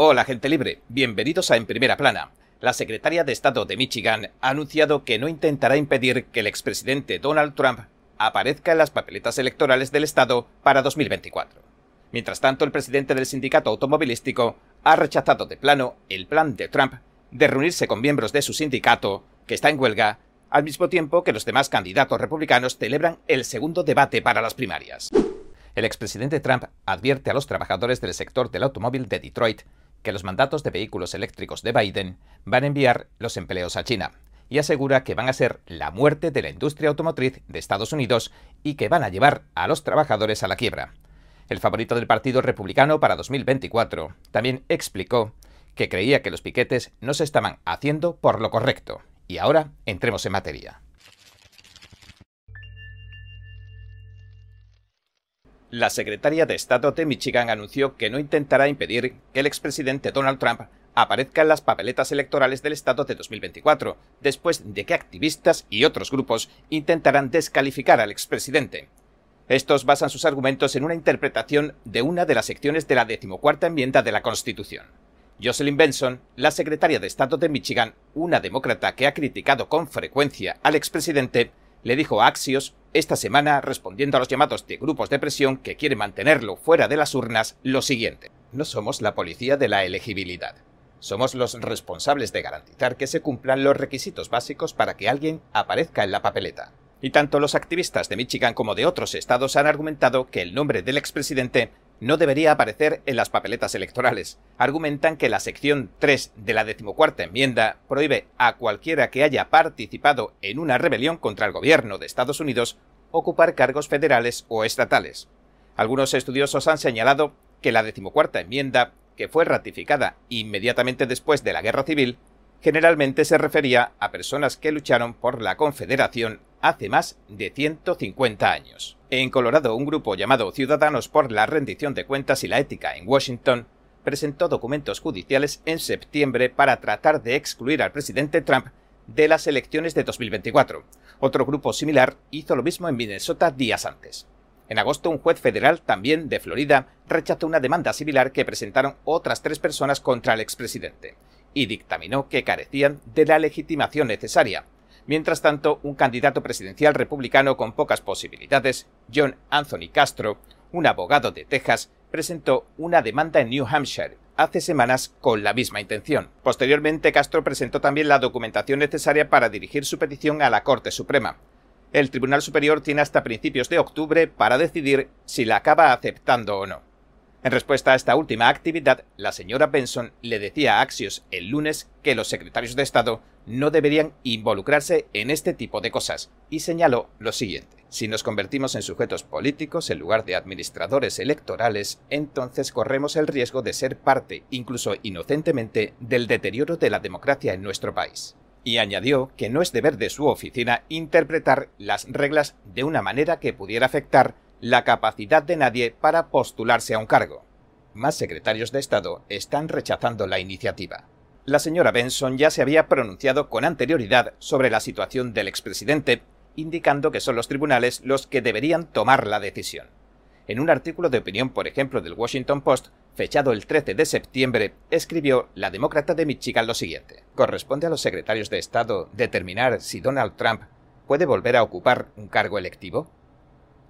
Hola gente libre, bienvenidos a En Primera Plana. La secretaria de Estado de Michigan ha anunciado que no intentará impedir que el expresidente Donald Trump aparezca en las papeletas electorales del Estado para 2024. Mientras tanto, el presidente del sindicato automovilístico ha rechazado de plano el plan de Trump de reunirse con miembros de su sindicato, que está en huelga, al mismo tiempo que los demás candidatos republicanos celebran el segundo debate para las primarias. El expresidente Trump advierte a los trabajadores del sector del automóvil de Detroit que los mandatos de vehículos eléctricos de Biden van a enviar los empleos a China y asegura que van a ser la muerte de la industria automotriz de Estados Unidos y que van a llevar a los trabajadores a la quiebra. El favorito del Partido Republicano para 2024 también explicó que creía que los piquetes no se estaban haciendo por lo correcto. Y ahora entremos en materia. La secretaria de Estado de Michigan anunció que no intentará impedir que el expresidente Donald Trump aparezca en las papeletas electorales del Estado de 2024, después de que activistas y otros grupos intentaran descalificar al expresidente. Estos basan sus argumentos en una interpretación de una de las secciones de la decimocuarta enmienda de la Constitución. Jocelyn Benson, la secretaria de Estado de Michigan, una demócrata que ha criticado con frecuencia al expresidente, le dijo a Axios esta semana, respondiendo a los llamados de grupos de presión que quieren mantenerlo fuera de las urnas, lo siguiente. No somos la policía de la elegibilidad. Somos los responsables de garantizar que se cumplan los requisitos básicos para que alguien aparezca en la papeleta. Y tanto los activistas de Michigan como de otros estados han argumentado que el nombre del expresidente no debería aparecer en las papeletas electorales. Argumentan que la sección 3 de la decimocuarta enmienda prohíbe a cualquiera que haya participado en una rebelión contra el gobierno de Estados Unidos ocupar cargos federales o estatales. Algunos estudiosos han señalado que la decimocuarta enmienda, que fue ratificada inmediatamente después de la Guerra Civil, generalmente se refería a personas que lucharon por la Confederación hace más de 150 años. En Colorado, un grupo llamado Ciudadanos por la Rendición de Cuentas y la Ética en Washington presentó documentos judiciales en septiembre para tratar de excluir al presidente Trump de las elecciones de 2024. Otro grupo similar hizo lo mismo en Minnesota días antes. En agosto, un juez federal, también de Florida, rechazó una demanda similar que presentaron otras tres personas contra el expresidente y dictaminó que carecían de la legitimación necesaria. Mientras tanto, un candidato presidencial republicano con pocas posibilidades, John Anthony Castro, un abogado de Texas, presentó una demanda en New Hampshire hace semanas con la misma intención. Posteriormente, Castro presentó también la documentación necesaria para dirigir su petición a la Corte Suprema. El Tribunal Superior tiene hasta principios de octubre para decidir si la acaba aceptando o no. En respuesta a esta última actividad, la señora Benson le decía a Axios el lunes que los secretarios de Estado no deberían involucrarse en este tipo de cosas, y señaló lo siguiente. Si nos convertimos en sujetos políticos en lugar de administradores electorales, entonces corremos el riesgo de ser parte, incluso inocentemente, del deterioro de la democracia en nuestro país. Y añadió que no es deber de su oficina interpretar las reglas de una manera que pudiera afectar la capacidad de nadie para postularse a un cargo. Más secretarios de Estado están rechazando la iniciativa. La señora Benson ya se había pronunciado con anterioridad sobre la situación del expresidente, indicando que son los tribunales los que deberían tomar la decisión. En un artículo de opinión, por ejemplo, del Washington Post, fechado el 13 de septiembre, escribió la demócrata de Michigan lo siguiente. Corresponde a los secretarios de Estado determinar si Donald Trump puede volver a ocupar un cargo electivo.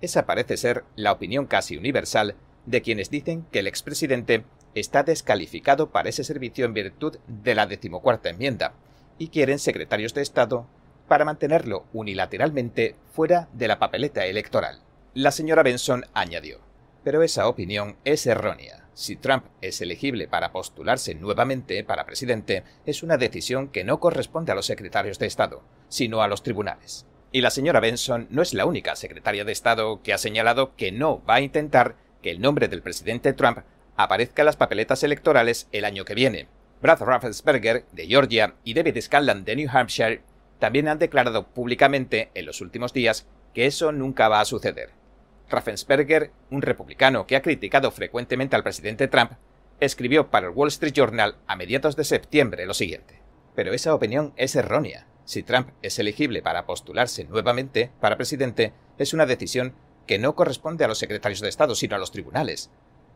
Esa parece ser la opinión casi universal de quienes dicen que el expresidente está descalificado para ese servicio en virtud de la decimocuarta enmienda y quieren secretarios de Estado para mantenerlo unilateralmente fuera de la papeleta electoral. La señora Benson añadió, pero esa opinión es errónea. Si Trump es elegible para postularse nuevamente para presidente, es una decisión que no corresponde a los secretarios de Estado, sino a los tribunales. Y la señora Benson no es la única secretaria de Estado que ha señalado que no va a intentar que el nombre del presidente Trump aparezca en las papeletas electorales el año que viene. Brad Raffensperger, de Georgia, y David Scanlon, de New Hampshire, también han declarado públicamente en los últimos días que eso nunca va a suceder. Raffensperger, un republicano que ha criticado frecuentemente al presidente Trump, escribió para el Wall Street Journal a mediados de septiembre lo siguiente. Pero esa opinión es errónea. Si Trump es elegible para postularse nuevamente para presidente, es una decisión que no corresponde a los secretarios de Estado, sino a los tribunales.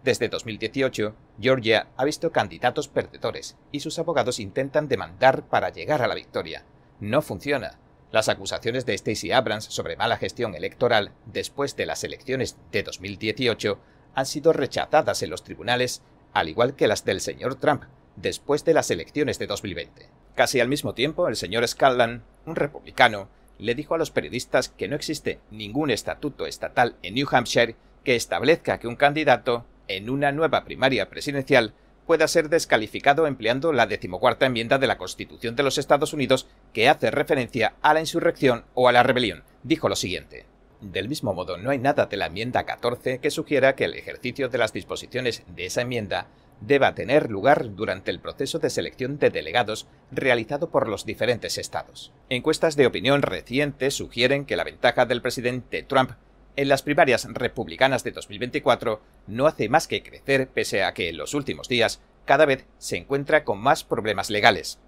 Desde 2018, Georgia ha visto candidatos perdedores y sus abogados intentan demandar para llegar a la victoria. No funciona. Las acusaciones de Stacey Abrams sobre mala gestión electoral después de las elecciones de 2018 han sido rechazadas en los tribunales, al igual que las del señor Trump después de las elecciones de 2020. Casi al mismo tiempo, el señor Scanlan, un republicano, le dijo a los periodistas que no existe ningún estatuto estatal en New Hampshire que establezca que un candidato en una nueva primaria presidencial pueda ser descalificado empleando la decimocuarta enmienda de la Constitución de los Estados Unidos que hace referencia a la insurrección o a la rebelión. Dijo lo siguiente. Del mismo modo, no hay nada de la enmienda 14 que sugiera que el ejercicio de las disposiciones de esa enmienda deba tener lugar durante el proceso de selección de delegados realizado por los diferentes estados. Encuestas de opinión recientes sugieren que la ventaja del presidente Trump en las primarias republicanas de 2024 no hace más que crecer pese a que en los últimos días cada vez se encuentra con más problemas legales.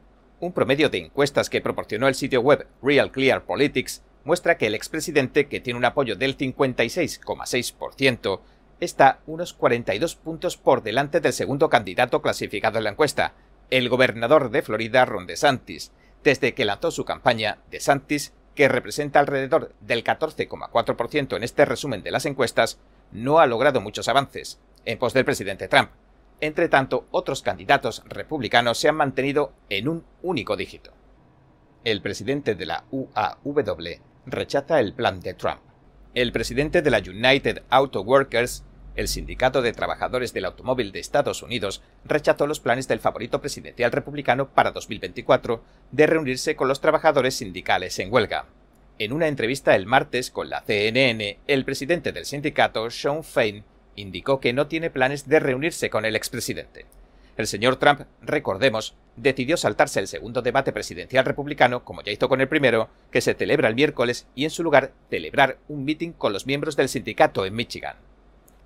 Un promedio de encuestas que proporcionó el sitio web Real Clear Politics muestra que el expresidente, que tiene un apoyo del 56,6%, está unos 42 puntos por delante del segundo candidato clasificado en la encuesta, el gobernador de Florida, Ron DeSantis. Desde que lanzó su campaña, DeSantis que representa alrededor del 14,4% en este resumen de las encuestas, no ha logrado muchos avances, en pos del presidente Trump. Entre tanto, otros candidatos republicanos se han mantenido en un único dígito. El presidente de la UAW rechaza el plan de Trump. El presidente de la United Auto Workers el Sindicato de Trabajadores del Automóvil de Estados Unidos rechazó los planes del favorito presidencial republicano para 2024 de reunirse con los trabajadores sindicales en huelga. En una entrevista el martes con la CNN, el presidente del sindicato, Sean Fein, indicó que no tiene planes de reunirse con el expresidente. El señor Trump, recordemos, decidió saltarse el segundo debate presidencial republicano, como ya hizo con el primero, que se celebra el miércoles, y en su lugar celebrar un meeting con los miembros del sindicato en Michigan.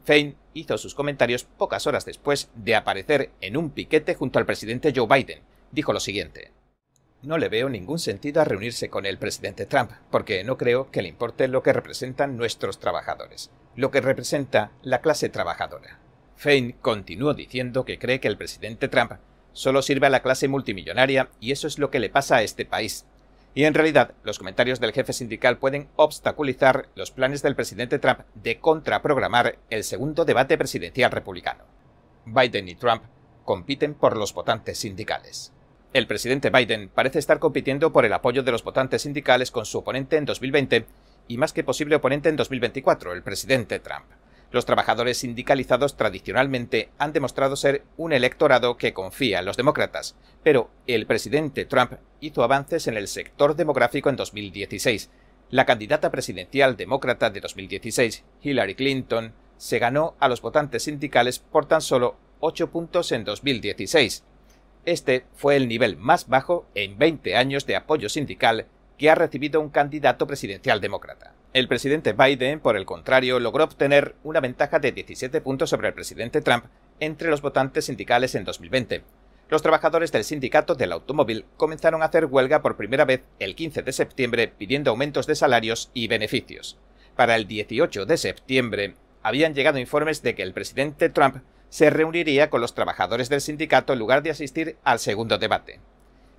Fein hizo sus comentarios pocas horas después de aparecer en un piquete junto al presidente Joe Biden. Dijo lo siguiente. No le veo ningún sentido a reunirse con el presidente Trump, porque no creo que le importe lo que representan nuestros trabajadores, lo que representa la clase trabajadora. Fein continuó diciendo que cree que el presidente Trump solo sirve a la clase multimillonaria y eso es lo que le pasa a este país, y en realidad, los comentarios del jefe sindical pueden obstaculizar los planes del presidente Trump de contraprogramar el segundo debate presidencial republicano. Biden y Trump compiten por los votantes sindicales. El presidente Biden parece estar compitiendo por el apoyo de los votantes sindicales con su oponente en 2020 y más que posible oponente en 2024, el presidente Trump. Los trabajadores sindicalizados tradicionalmente han demostrado ser un electorado que confía en los demócratas, pero el presidente Trump hizo avances en el sector demográfico en 2016. La candidata presidencial demócrata de 2016, Hillary Clinton, se ganó a los votantes sindicales por tan solo 8 puntos en 2016. Este fue el nivel más bajo en 20 años de apoyo sindical que ha recibido un candidato presidencial demócrata. El presidente Biden, por el contrario, logró obtener una ventaja de 17 puntos sobre el presidente Trump entre los votantes sindicales en 2020. Los trabajadores del sindicato del automóvil comenzaron a hacer huelga por primera vez el 15 de septiembre pidiendo aumentos de salarios y beneficios. Para el 18 de septiembre habían llegado informes de que el presidente Trump se reuniría con los trabajadores del sindicato en lugar de asistir al segundo debate.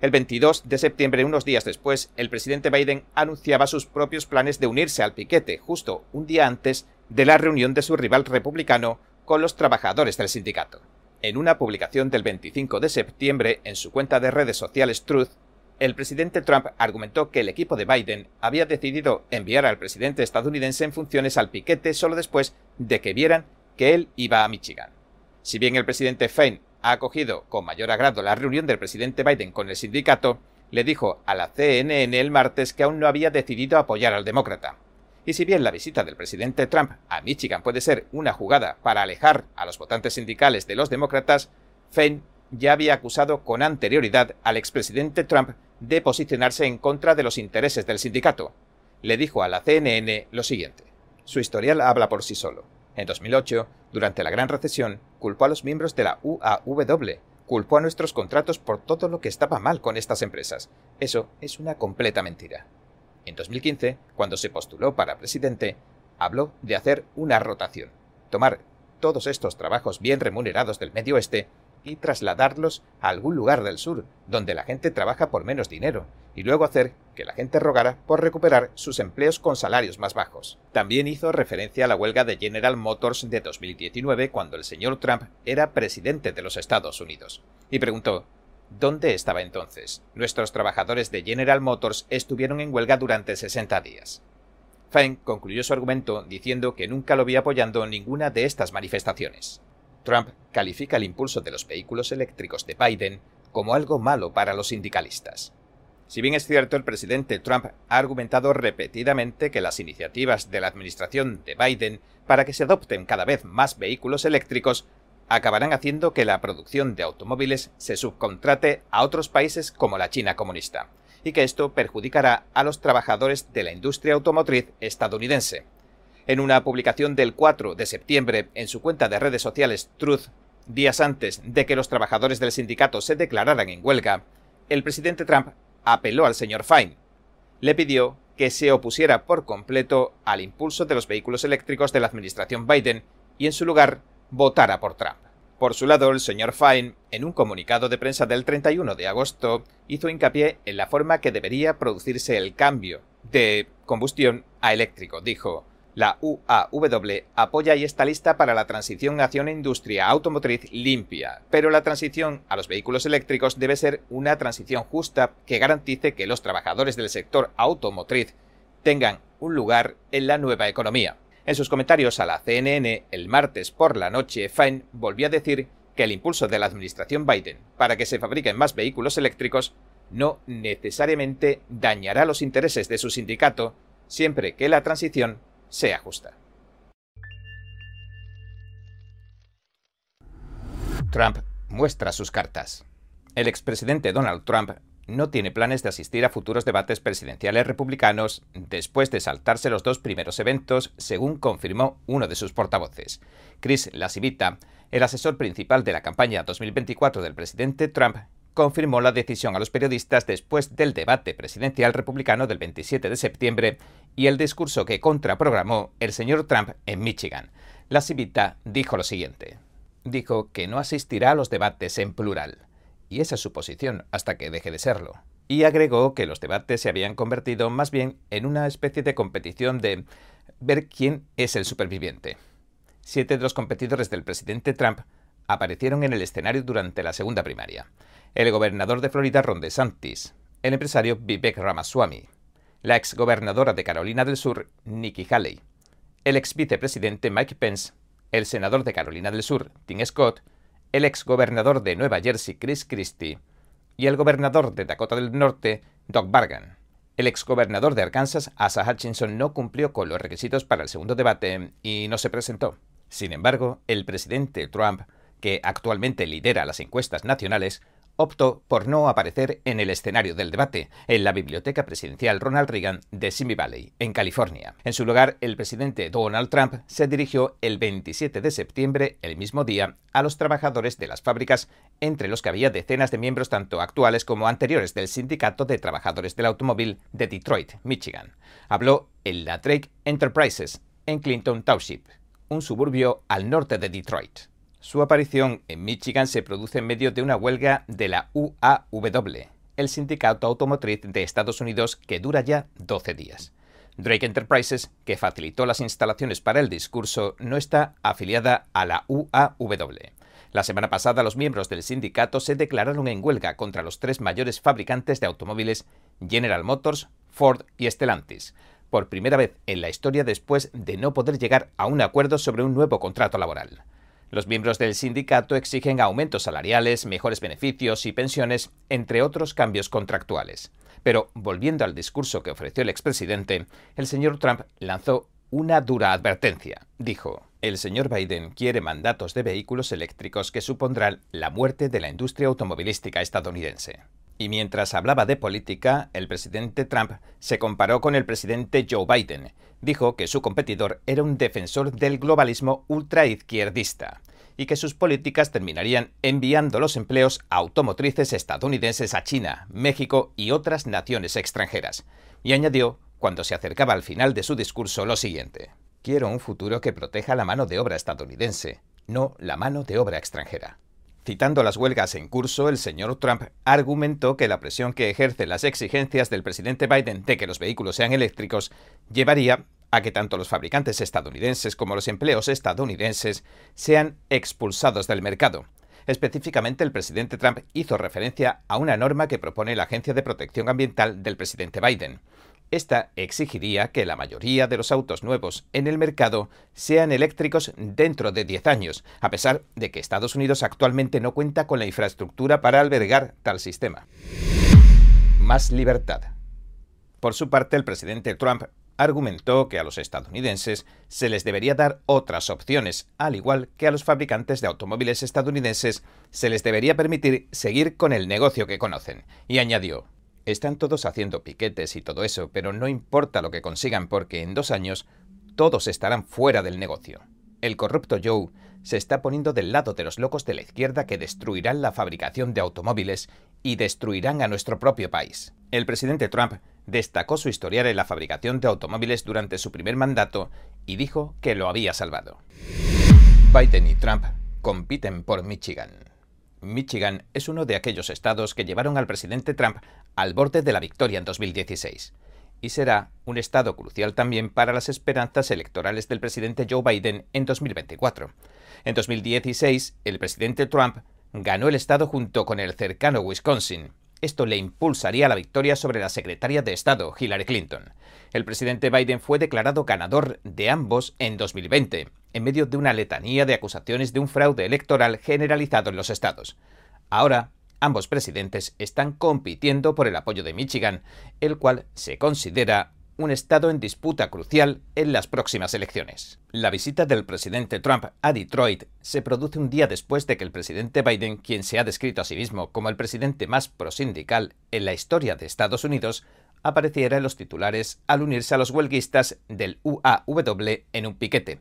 El 22 de septiembre, unos días después, el presidente Biden anunciaba sus propios planes de unirse al piquete justo un día antes de la reunión de su rival republicano con los trabajadores del sindicato. En una publicación del 25 de septiembre en su cuenta de redes sociales Truth, el presidente Trump argumentó que el equipo de Biden había decidido enviar al presidente estadounidense en funciones al piquete solo después de que vieran que él iba a Michigan. Si bien el presidente Fein ha acogido con mayor agrado la reunión del presidente Biden con el sindicato, le dijo a la CNN el martes que aún no había decidido apoyar al demócrata. Y si bien la visita del presidente Trump a Michigan puede ser una jugada para alejar a los votantes sindicales de los demócratas, Fein ya había acusado con anterioridad al expresidente Trump de posicionarse en contra de los intereses del sindicato. Le dijo a la CNN lo siguiente. Su historial habla por sí solo. En 2008, durante la Gran Recesión, culpó a los miembros de la UAW, culpó a nuestros contratos por todo lo que estaba mal con estas empresas. Eso es una completa mentira. En 2015, cuando se postuló para presidente, habló de hacer una rotación, tomar todos estos trabajos bien remunerados del Medio Oeste y trasladarlos a algún lugar del sur, donde la gente trabaja por menos dinero, y luego hacer que la gente rogara por recuperar sus empleos con salarios más bajos. También hizo referencia a la huelga de General Motors de 2019 cuando el señor Trump era presidente de los Estados Unidos, y preguntó ¿Dónde estaba entonces? Nuestros trabajadores de General Motors estuvieron en huelga durante 60 días. Fine concluyó su argumento diciendo que nunca lo vi apoyando ninguna de estas manifestaciones. Trump califica el impulso de los vehículos eléctricos de Biden como algo malo para los sindicalistas. Si bien es cierto, el presidente Trump ha argumentado repetidamente que las iniciativas de la administración de Biden para que se adopten cada vez más vehículos eléctricos acabarán haciendo que la producción de automóviles se subcontrate a otros países como la China comunista, y que esto perjudicará a los trabajadores de la industria automotriz estadounidense. En una publicación del 4 de septiembre en su cuenta de redes sociales Truth, días antes de que los trabajadores del sindicato se declararan en huelga, el presidente Trump apeló al señor Fine. Le pidió que se opusiera por completo al impulso de los vehículos eléctricos de la administración Biden y en su lugar votara por Trump. Por su lado, el señor Fine, en un comunicado de prensa del 31 de agosto, hizo hincapié en la forma que debería producirse el cambio de combustión a eléctrico. Dijo, la UAW apoya y está lista para la transición hacia una industria automotriz limpia, pero la transición a los vehículos eléctricos debe ser una transición justa que garantice que los trabajadores del sector automotriz tengan un lugar en la nueva economía. En sus comentarios a la CNN el martes por la noche, Fine volvió a decir que el impulso de la administración Biden para que se fabriquen más vehículos eléctricos no necesariamente dañará los intereses de su sindicato siempre que la transición sea justa. Trump muestra sus cartas. El expresidente Donald Trump no tiene planes de asistir a futuros debates presidenciales republicanos después de saltarse los dos primeros eventos, según confirmó uno de sus portavoces. Chris Lasivita, el asesor principal de la campaña 2024 del presidente Trump, confirmó la decisión a los periodistas después del debate presidencial republicano del 27 de septiembre y el discurso que contraprogramó el señor Trump en Michigan. Lasivita dijo lo siguiente. Dijo que no asistirá a los debates en plural y esa es su posición hasta que deje de serlo. Y agregó que los debates se habían convertido más bien en una especie de competición de ver quién es el superviviente. Siete de los competidores del presidente Trump aparecieron en el escenario durante la segunda primaria. El gobernador de Florida Ron DeSantis, el empresario Vivek Ramaswamy, la exgobernadora de Carolina del Sur Nikki Haley, el ex vicepresidente Mike Pence, el senador de Carolina del Sur Tim Scott el exgobernador de Nueva Jersey Chris Christie y el gobernador de Dakota del Norte Doug Bargan. El exgobernador de Arkansas, Asa Hutchinson, no cumplió con los requisitos para el segundo debate y no se presentó. Sin embargo, el presidente Trump, que actualmente lidera las encuestas nacionales, optó por no aparecer en el escenario del debate, en la Biblioteca Presidencial Ronald Reagan de Simi Valley, en California. En su lugar, el presidente Donald Trump se dirigió el 27 de septiembre, el mismo día, a los trabajadores de las fábricas, entre los que había decenas de miembros tanto actuales como anteriores del Sindicato de Trabajadores del Automóvil de Detroit, Michigan. Habló en la Drake Enterprises, en Clinton Township, un suburbio al norte de Detroit. Su aparición en Michigan se produce en medio de una huelga de la UAW, el sindicato automotriz de Estados Unidos que dura ya 12 días. Drake Enterprises, que facilitó las instalaciones para el discurso, no está afiliada a la UAW. La semana pasada los miembros del sindicato se declararon en huelga contra los tres mayores fabricantes de automóviles General Motors, Ford y Stellantis, por primera vez en la historia después de no poder llegar a un acuerdo sobre un nuevo contrato laboral. Los miembros del sindicato exigen aumentos salariales, mejores beneficios y pensiones, entre otros cambios contractuales. Pero, volviendo al discurso que ofreció el expresidente, el señor Trump lanzó una dura advertencia. Dijo, el señor Biden quiere mandatos de vehículos eléctricos que supondrán la muerte de la industria automovilística estadounidense. Y mientras hablaba de política, el presidente Trump se comparó con el presidente Joe Biden. Dijo que su competidor era un defensor del globalismo ultraizquierdista y que sus políticas terminarían enviando los empleos automotrices estadounidenses a China, México y otras naciones extranjeras. Y añadió, cuando se acercaba al final de su discurso, lo siguiente. Quiero un futuro que proteja la mano de obra estadounidense, no la mano de obra extranjera. Citando las huelgas en curso, el señor Trump argumentó que la presión que ejercen las exigencias del presidente Biden de que los vehículos sean eléctricos llevaría a que tanto los fabricantes estadounidenses como los empleos estadounidenses sean expulsados del mercado. Específicamente, el presidente Trump hizo referencia a una norma que propone la Agencia de Protección Ambiental del presidente Biden. Esta exigiría que la mayoría de los autos nuevos en el mercado sean eléctricos dentro de 10 años, a pesar de que Estados Unidos actualmente no cuenta con la infraestructura para albergar tal sistema. Más libertad. Por su parte, el presidente Trump argumentó que a los estadounidenses se les debería dar otras opciones, al igual que a los fabricantes de automóviles estadounidenses se les debería permitir seguir con el negocio que conocen, y añadió, están todos haciendo piquetes y todo eso, pero no importa lo que consigan porque en dos años todos estarán fuera del negocio. El corrupto Joe se está poniendo del lado de los locos de la izquierda que destruirán la fabricación de automóviles y destruirán a nuestro propio país. El presidente Trump destacó su historial en la fabricación de automóviles durante su primer mandato y dijo que lo había salvado. Biden y Trump compiten por Michigan. Michigan es uno de aquellos estados que llevaron al presidente Trump al borde de la victoria en 2016 y será un estado crucial también para las esperanzas electorales del presidente Joe Biden en 2024. En 2016, el presidente Trump ganó el estado junto con el cercano Wisconsin, esto le impulsaría la victoria sobre la secretaria de Estado, Hillary Clinton. El presidente Biden fue declarado ganador de ambos en 2020, en medio de una letanía de acusaciones de un fraude electoral generalizado en los estados. Ahora, ambos presidentes están compitiendo por el apoyo de Michigan, el cual se considera un estado en disputa crucial en las próximas elecciones. La visita del presidente Trump a Detroit se produce un día después de que el presidente Biden, quien se ha descrito a sí mismo como el presidente más prosindical en la historia de Estados Unidos, apareciera en los titulares al unirse a los huelguistas del UAW en un piquete,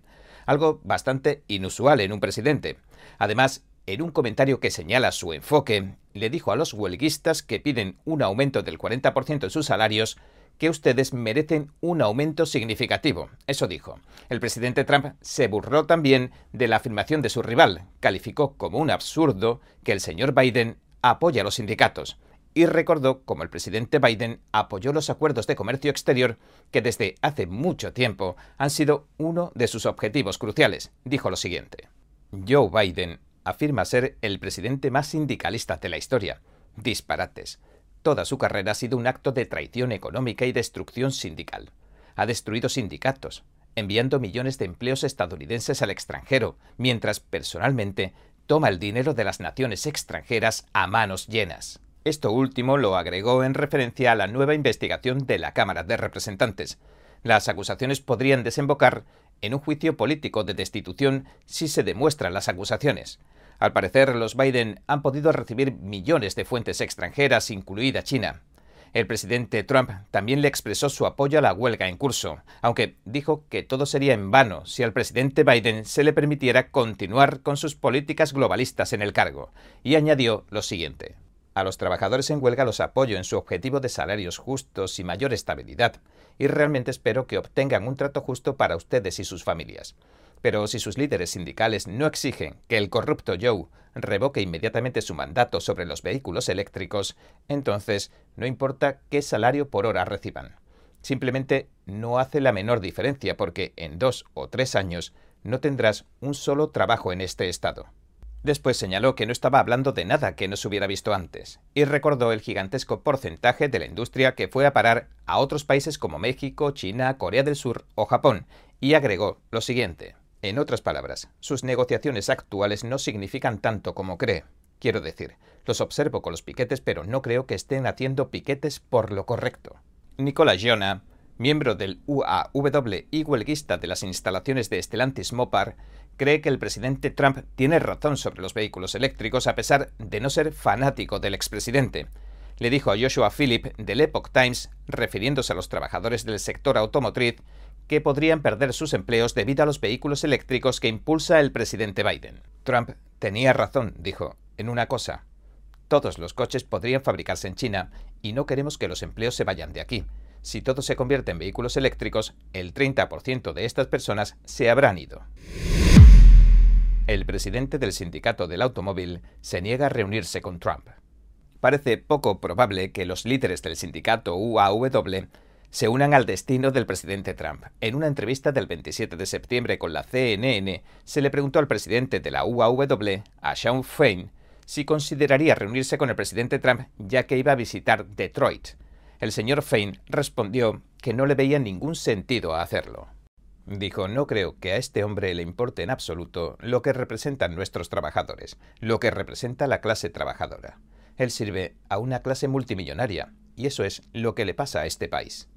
algo bastante inusual en un presidente. Además, en un comentario que señala su enfoque, le dijo a los huelguistas que piden un aumento del 40% en sus salarios que ustedes merecen un aumento significativo. Eso dijo. El presidente Trump se burló también de la afirmación de su rival, calificó como un absurdo que el señor Biden apoya a los sindicatos y recordó cómo el presidente Biden apoyó los acuerdos de comercio exterior que desde hace mucho tiempo han sido uno de sus objetivos cruciales. Dijo lo siguiente. Joe Biden afirma ser el presidente más sindicalista de la historia. Disparates. Toda su carrera ha sido un acto de traición económica y destrucción sindical. Ha destruido sindicatos, enviando millones de empleos estadounidenses al extranjero, mientras personalmente toma el dinero de las naciones extranjeras a manos llenas. Esto último lo agregó en referencia a la nueva investigación de la Cámara de Representantes. Las acusaciones podrían desembocar en un juicio político de destitución si se demuestran las acusaciones. Al parecer, los Biden han podido recibir millones de fuentes extranjeras, incluida China. El presidente Trump también le expresó su apoyo a la huelga en curso, aunque dijo que todo sería en vano si al presidente Biden se le permitiera continuar con sus políticas globalistas en el cargo, y añadió lo siguiente. A los trabajadores en huelga los apoyo en su objetivo de salarios justos y mayor estabilidad, y realmente espero que obtengan un trato justo para ustedes y sus familias. Pero si sus líderes sindicales no exigen que el corrupto Joe revoque inmediatamente su mandato sobre los vehículos eléctricos, entonces no importa qué salario por hora reciban. Simplemente no hace la menor diferencia porque en dos o tres años no tendrás un solo trabajo en este estado. Después señaló que no estaba hablando de nada que no se hubiera visto antes, y recordó el gigantesco porcentaje de la industria que fue a parar a otros países como México, China, Corea del Sur o Japón, y agregó lo siguiente. En otras palabras, sus negociaciones actuales no significan tanto como cree. Quiero decir, los observo con los piquetes, pero no creo que estén haciendo piquetes por lo correcto. Nicola Giona, miembro del UAW y huelguista de las instalaciones de Stellantis Mopar, cree que el presidente Trump tiene razón sobre los vehículos eléctricos a pesar de no ser fanático del expresidente. Le dijo a Joshua Philip del Epoch Times, refiriéndose a los trabajadores del sector automotriz, que podrían perder sus empleos debido a los vehículos eléctricos que impulsa el presidente Biden. Trump tenía razón, dijo, en una cosa. Todos los coches podrían fabricarse en China y no queremos que los empleos se vayan de aquí. Si todo se convierte en vehículos eléctricos, el 30% de estas personas se habrán ido. el presidente del sindicato del automóvil se niega a reunirse con Trump. Parece poco probable que los líderes del sindicato UAW se unan al destino del presidente Trump. En una entrevista del 27 de septiembre con la CNN, se le preguntó al presidente de la UAW, a Sean Fein, si consideraría reunirse con el presidente Trump ya que iba a visitar Detroit. El señor Fein respondió que no le veía ningún sentido a hacerlo. Dijo, no creo que a este hombre le importe en absoluto lo que representan nuestros trabajadores, lo que representa la clase trabajadora. Él sirve a una clase multimillonaria, y eso es lo que le pasa a este país.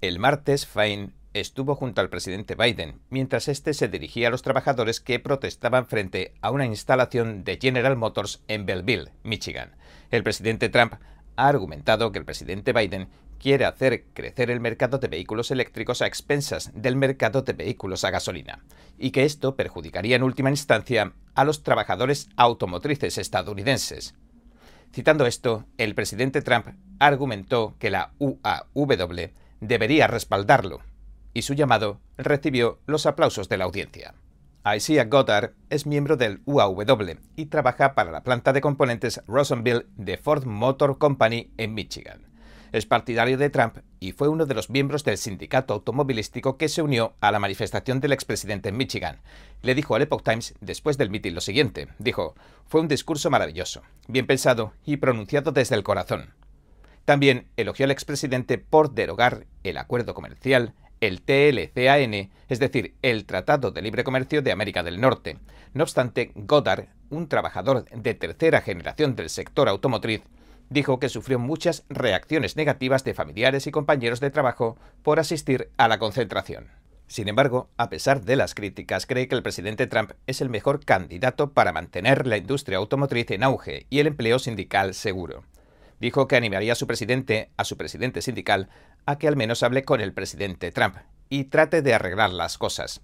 El martes, Fein estuvo junto al presidente Biden, mientras éste se dirigía a los trabajadores que protestaban frente a una instalación de General Motors en Belleville, Michigan. El presidente Trump ha argumentado que el presidente Biden quiere hacer crecer el mercado de vehículos eléctricos a expensas del mercado de vehículos a gasolina, y que esto perjudicaría en última instancia a los trabajadores automotrices estadounidenses. Citando esto, el presidente Trump argumentó que la UAW debería respaldarlo, y su llamado recibió los aplausos de la audiencia. Isaiah Goddard es miembro del UAW y trabaja para la planta de componentes Rosenville de Ford Motor Company en Michigan es partidario de Trump y fue uno de los miembros del sindicato automovilístico que se unió a la manifestación del expresidente en Michigan. Le dijo al Epoch Times después del mitin lo siguiente. Dijo, fue un discurso maravilloso, bien pensado y pronunciado desde el corazón. También elogió al expresidente por derogar el acuerdo comercial, el TLCAN, es decir, el Tratado de Libre Comercio de América del Norte. No obstante, Goddard, un trabajador de tercera generación del sector automotriz, dijo que sufrió muchas reacciones negativas de familiares y compañeros de trabajo por asistir a la concentración. Sin embargo, a pesar de las críticas, cree que el presidente Trump es el mejor candidato para mantener la industria automotriz en auge y el empleo sindical seguro. Dijo que animaría a su presidente, a su presidente sindical, a que al menos hable con el presidente Trump y trate de arreglar las cosas.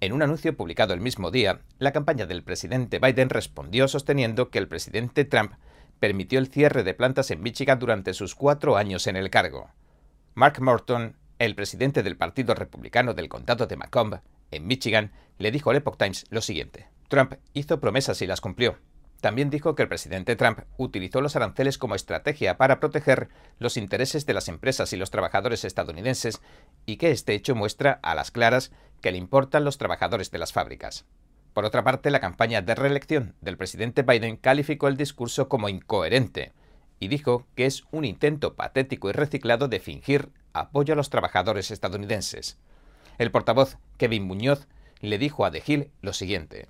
En un anuncio publicado el mismo día, la campaña del presidente Biden respondió sosteniendo que el presidente Trump permitió el cierre de plantas en Michigan durante sus cuatro años en el cargo. Mark Morton, el presidente del Partido Republicano del Condado de Macomb, en Michigan, le dijo al Epoch Times lo siguiente. Trump hizo promesas y las cumplió. También dijo que el presidente Trump utilizó los aranceles como estrategia para proteger los intereses de las empresas y los trabajadores estadounidenses y que este hecho muestra a las claras que le importan los trabajadores de las fábricas. Por otra parte, la campaña de reelección del presidente Biden calificó el discurso como incoherente y dijo que es un intento patético y reciclado de fingir apoyo a los trabajadores estadounidenses. El portavoz Kevin Muñoz le dijo a The Hill lo siguiente.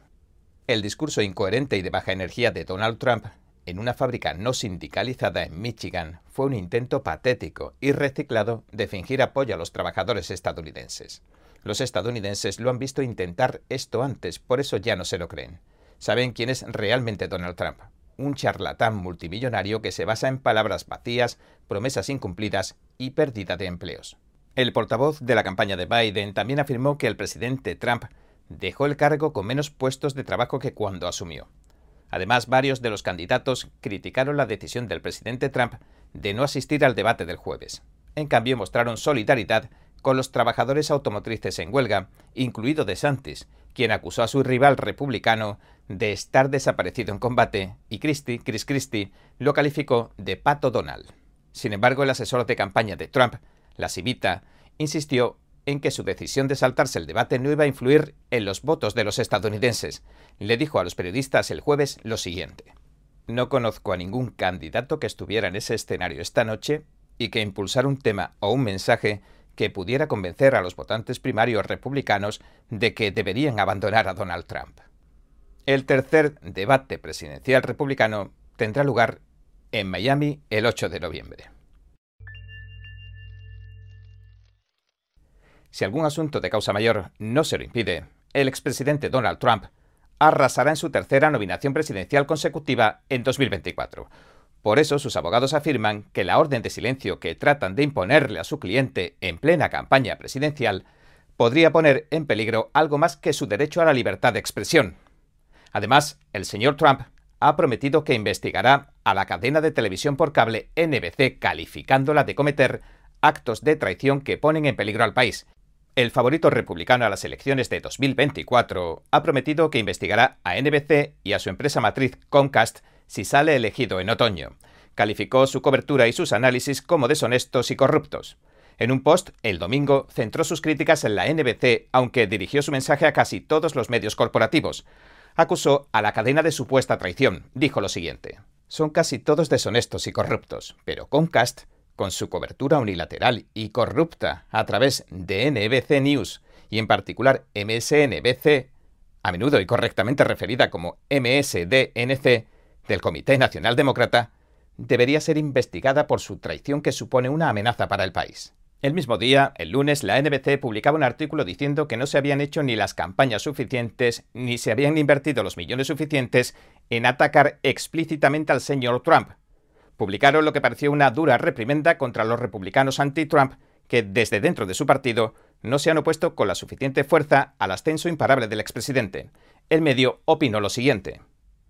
El discurso incoherente y de baja energía de Donald Trump en una fábrica no sindicalizada en Michigan fue un intento patético y reciclado de fingir apoyo a los trabajadores estadounidenses. Los estadounidenses lo han visto intentar esto antes, por eso ya no se lo creen. Saben quién es realmente Donald Trump. Un charlatán multimillonario que se basa en palabras vacías, promesas incumplidas y pérdida de empleos. El portavoz de la campaña de Biden también afirmó que el presidente Trump dejó el cargo con menos puestos de trabajo que cuando asumió. Además, varios de los candidatos criticaron la decisión del presidente Trump de no asistir al debate del jueves. En cambio, mostraron solidaridad con los trabajadores automotrices en huelga, incluido De Santis, quien acusó a su rival republicano de estar desaparecido en combate, y Christie, Chris Christie, lo calificó de pato Donald. Sin embargo, el asesor de campaña de Trump, la Civita, insistió en que su decisión de saltarse el debate no iba a influir en los votos de los estadounidenses. Le dijo a los periodistas el jueves lo siguiente. No conozco a ningún candidato que estuviera en ese escenario esta noche y que impulsar un tema o un mensaje que pudiera convencer a los votantes primarios republicanos de que deberían abandonar a Donald Trump. El tercer debate presidencial republicano tendrá lugar en Miami el 8 de noviembre. Si algún asunto de causa mayor no se lo impide, el expresidente Donald Trump arrasará en su tercera nominación presidencial consecutiva en 2024, por eso sus abogados afirman que la orden de silencio que tratan de imponerle a su cliente en plena campaña presidencial podría poner en peligro algo más que su derecho a la libertad de expresión. Además, el señor Trump ha prometido que investigará a la cadena de televisión por cable NBC calificándola de cometer actos de traición que ponen en peligro al país. El favorito republicano a las elecciones de 2024 ha prometido que investigará a NBC y a su empresa matriz Comcast si sale elegido en otoño. Calificó su cobertura y sus análisis como deshonestos y corruptos. En un post, el domingo, centró sus críticas en la NBC, aunque dirigió su mensaje a casi todos los medios corporativos. Acusó a la cadena de supuesta traición. Dijo lo siguiente. Son casi todos deshonestos y corruptos, pero Comcast con su cobertura unilateral y corrupta a través de NBC News y en particular MSNBC, a menudo y correctamente referida como MSDNC, del Comité Nacional Demócrata, debería ser investigada por su traición que supone una amenaza para el país. El mismo día, el lunes, la NBC publicaba un artículo diciendo que no se habían hecho ni las campañas suficientes ni se habían invertido los millones suficientes en atacar explícitamente al señor Trump, publicaron lo que pareció una dura reprimenda contra los republicanos anti-Trump que desde dentro de su partido no se han opuesto con la suficiente fuerza al ascenso imparable del expresidente. El medio opinó lo siguiente.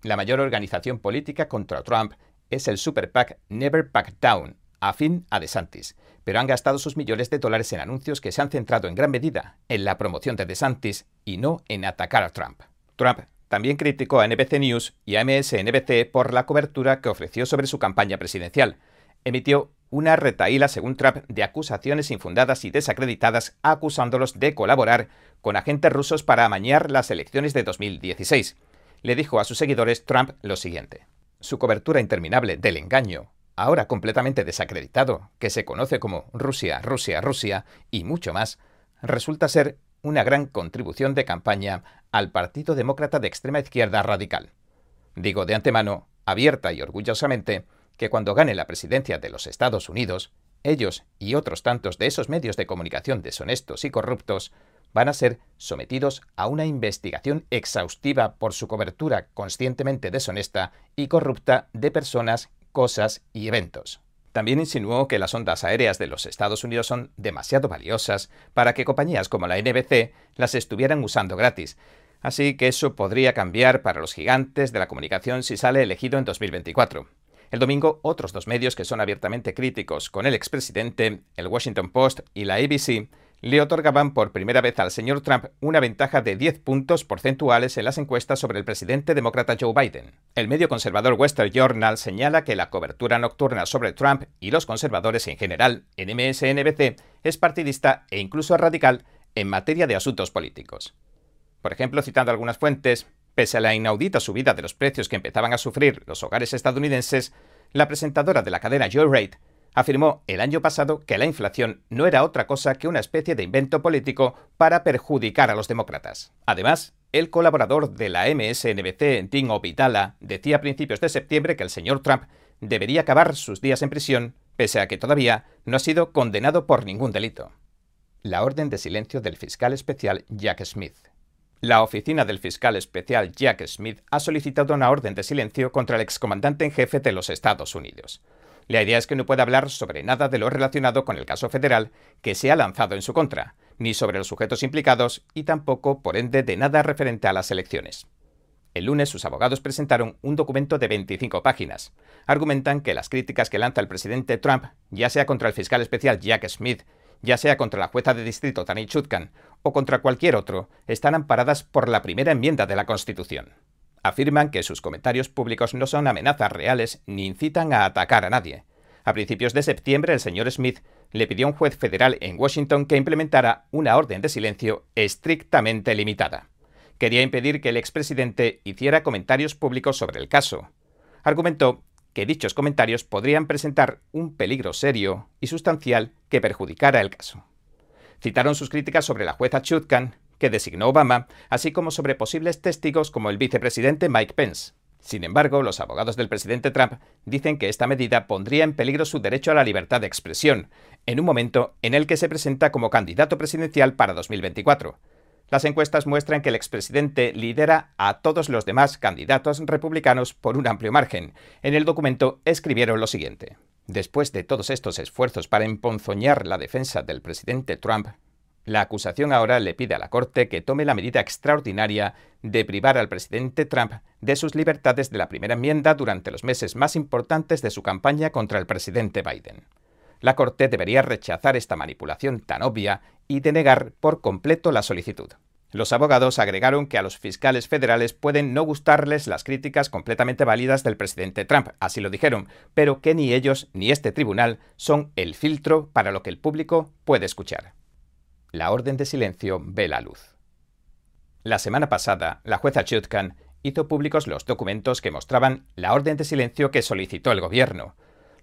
La mayor organización política contra Trump es el Super PAC Never Back Down, afín a DeSantis, pero han gastado sus millones de dólares en anuncios que se han centrado en gran medida en la promoción de DeSantis y no en atacar a Trump. Trump también criticó a NBC News y a MSNBC por la cobertura que ofreció sobre su campaña presidencial. Emitió una retaíla, según Trump, de acusaciones infundadas y desacreditadas, acusándolos de colaborar con agentes rusos para amañar las elecciones de 2016. Le dijo a sus seguidores Trump lo siguiente. Su cobertura interminable del engaño, ahora completamente desacreditado, que se conoce como Rusia, Rusia, Rusia y mucho más, resulta ser una gran contribución de campaña al Partido Demócrata de extrema izquierda radical. Digo de antemano, abierta y orgullosamente, que cuando gane la presidencia de los Estados Unidos, ellos y otros tantos de esos medios de comunicación deshonestos y corruptos van a ser sometidos a una investigación exhaustiva por su cobertura conscientemente deshonesta y corrupta de personas, cosas y eventos. También insinuó que las ondas aéreas de los Estados Unidos son demasiado valiosas para que compañías como la NBC las estuvieran usando gratis, así que eso podría cambiar para los gigantes de la comunicación si sale elegido en 2024. El domingo, otros dos medios que son abiertamente críticos con el expresidente, el Washington Post y la ABC, le otorgaban por primera vez al señor Trump una ventaja de 10 puntos porcentuales en las encuestas sobre el presidente demócrata Joe Biden. El medio conservador Western Journal señala que la cobertura nocturna sobre Trump y los conservadores en general en MSNBC es partidista e incluso radical en materia de asuntos políticos. Por ejemplo, citando algunas fuentes, pese a la inaudita subida de los precios que empezaban a sufrir los hogares estadounidenses, la presentadora de la cadena Joe Reid afirmó el año pasado que la inflación no era otra cosa que una especie de invento político para perjudicar a los demócratas. Además, el colaborador de la MSNBC, Tim Obitala, decía a principios de septiembre que el señor Trump debería acabar sus días en prisión, pese a que todavía no ha sido condenado por ningún delito. La orden de silencio del fiscal especial Jack Smith. La oficina del fiscal especial Jack Smith ha solicitado una orden de silencio contra el excomandante en jefe de los Estados Unidos. La idea es que no puede hablar sobre nada de lo relacionado con el caso federal que se ha lanzado en su contra, ni sobre los sujetos implicados y tampoco, por ende, de nada referente a las elecciones. El lunes sus abogados presentaron un documento de 25 páginas. Argumentan que las críticas que lanza el presidente Trump, ya sea contra el fiscal especial Jack Smith, ya sea contra la jueza de distrito Tani Chutkan o contra cualquier otro, están amparadas por la primera enmienda de la Constitución afirman que sus comentarios públicos no son amenazas reales ni incitan a atacar a nadie. A principios de septiembre, el señor Smith le pidió a un juez federal en Washington que implementara una orden de silencio estrictamente limitada. Quería impedir que el expresidente hiciera comentarios públicos sobre el caso. Argumentó que dichos comentarios podrían presentar un peligro serio y sustancial que perjudicara el caso. Citaron sus críticas sobre la jueza Chutkan que designó Obama, así como sobre posibles testigos como el vicepresidente Mike Pence. Sin embargo, los abogados del presidente Trump dicen que esta medida pondría en peligro su derecho a la libertad de expresión, en un momento en el que se presenta como candidato presidencial para 2024. Las encuestas muestran que el expresidente lidera a todos los demás candidatos republicanos por un amplio margen. En el documento escribieron lo siguiente. Después de todos estos esfuerzos para emponzoñar la defensa del presidente Trump, la acusación ahora le pide a la Corte que tome la medida extraordinaria de privar al presidente Trump de sus libertades de la primera enmienda durante los meses más importantes de su campaña contra el presidente Biden. La Corte debería rechazar esta manipulación tan obvia y denegar por completo la solicitud. Los abogados agregaron que a los fiscales federales pueden no gustarles las críticas completamente válidas del presidente Trump, así lo dijeron, pero que ni ellos ni este tribunal son el filtro para lo que el público puede escuchar. La orden de silencio ve la luz. La semana pasada, la jueza Chutkan hizo públicos los documentos que mostraban la orden de silencio que solicitó el gobierno.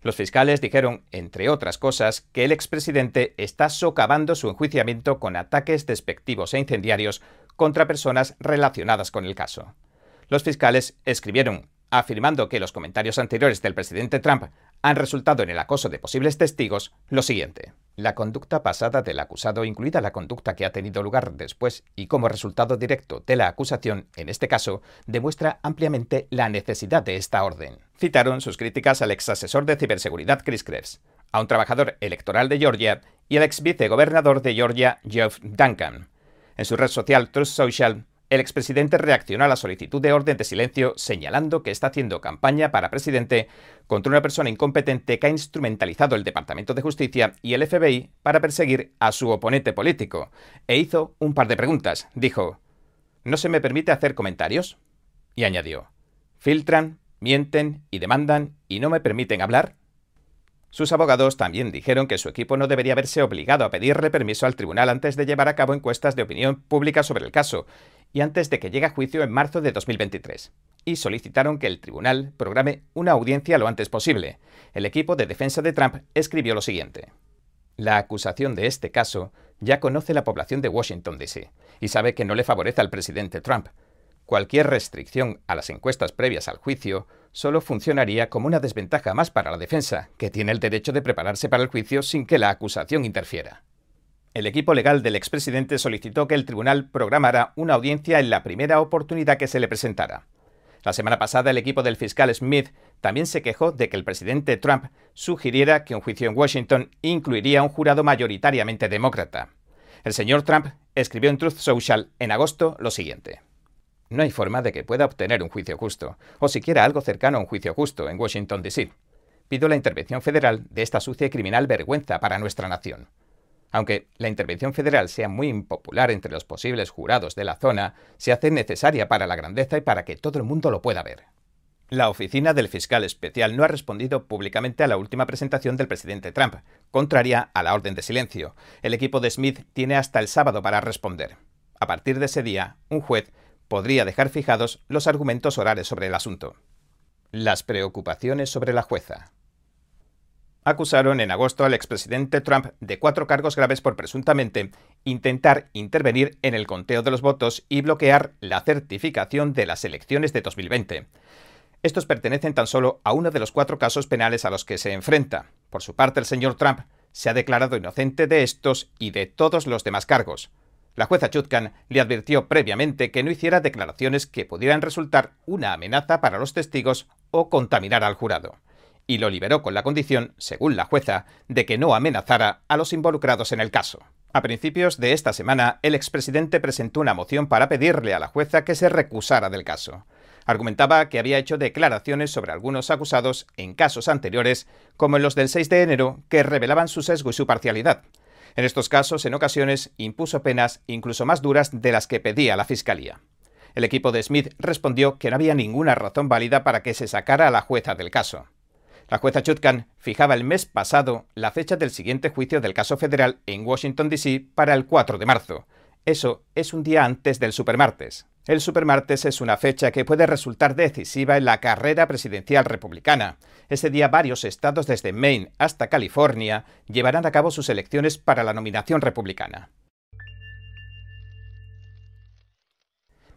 Los fiscales dijeron, entre otras cosas, que el expresidente está socavando su enjuiciamiento con ataques despectivos e incendiarios contra personas relacionadas con el caso. Los fiscales escribieron afirmando que los comentarios anteriores del presidente Trump han resultado en el acoso de posibles testigos, lo siguiente. La conducta pasada del acusado, incluida la conducta que ha tenido lugar después y como resultado directo de la acusación, en este caso, demuestra ampliamente la necesidad de esta orden. Citaron sus críticas al ex asesor de ciberseguridad Chris Krebs, a un trabajador electoral de Georgia y al ex vicegobernador de Georgia Geoff Duncan. En su red social Truth Social, el expresidente reaccionó a la solicitud de orden de silencio señalando que está haciendo campaña para presidente contra una persona incompetente que ha instrumentalizado el Departamento de Justicia y el FBI para perseguir a su oponente político. E hizo un par de preguntas. Dijo, ¿no se me permite hacer comentarios? Y añadió, ¿filtran, mienten y demandan y no me permiten hablar? Sus abogados también dijeron que su equipo no debería verse obligado a pedirle permiso al tribunal antes de llevar a cabo encuestas de opinión pública sobre el caso y antes de que llegue a juicio en marzo de 2023, y solicitaron que el tribunal programe una audiencia lo antes posible. El equipo de defensa de Trump escribió lo siguiente. La acusación de este caso ya conoce la población de Washington, D.C., y sabe que no le favorece al presidente Trump. Cualquier restricción a las encuestas previas al juicio solo funcionaría como una desventaja más para la defensa, que tiene el derecho de prepararse para el juicio sin que la acusación interfiera. El equipo legal del expresidente solicitó que el tribunal programara una audiencia en la primera oportunidad que se le presentara. La semana pasada el equipo del fiscal Smith también se quejó de que el presidente Trump sugiriera que un juicio en Washington incluiría un jurado mayoritariamente demócrata. El señor Trump escribió en Truth Social en agosto lo siguiente. No hay forma de que pueda obtener un juicio justo, o siquiera algo cercano a un juicio justo en Washington, D.C. Pido la intervención federal de esta sucia y criminal vergüenza para nuestra nación. Aunque la intervención federal sea muy impopular entre los posibles jurados de la zona, se hace necesaria para la grandeza y para que todo el mundo lo pueda ver. La oficina del fiscal especial no ha respondido públicamente a la última presentación del presidente Trump, contraria a la orden de silencio. El equipo de Smith tiene hasta el sábado para responder. A partir de ese día, un juez podría dejar fijados los argumentos orales sobre el asunto. Las preocupaciones sobre la jueza acusaron en agosto al expresidente Trump de cuatro cargos graves por presuntamente intentar intervenir en el conteo de los votos y bloquear la certificación de las elecciones de 2020. Estos pertenecen tan solo a uno de los cuatro casos penales a los que se enfrenta. Por su parte, el señor Trump se ha declarado inocente de estos y de todos los demás cargos. La jueza Chutkan le advirtió previamente que no hiciera declaraciones que pudieran resultar una amenaza para los testigos o contaminar al jurado y lo liberó con la condición, según la jueza, de que no amenazara a los involucrados en el caso. A principios de esta semana, el expresidente presentó una moción para pedirle a la jueza que se recusara del caso. Argumentaba que había hecho declaraciones sobre algunos acusados en casos anteriores, como en los del 6 de enero, que revelaban su sesgo y su parcialidad. En estos casos, en ocasiones, impuso penas incluso más duras de las que pedía la Fiscalía. El equipo de Smith respondió que no había ninguna razón válida para que se sacara a la jueza del caso. La jueza Chutkan fijaba el mes pasado la fecha del siguiente juicio del caso federal en Washington, D.C. para el 4 de marzo. Eso es un día antes del supermartes. El supermartes es una fecha que puede resultar decisiva en la carrera presidencial republicana. Ese día varios estados desde Maine hasta California llevarán a cabo sus elecciones para la nominación republicana.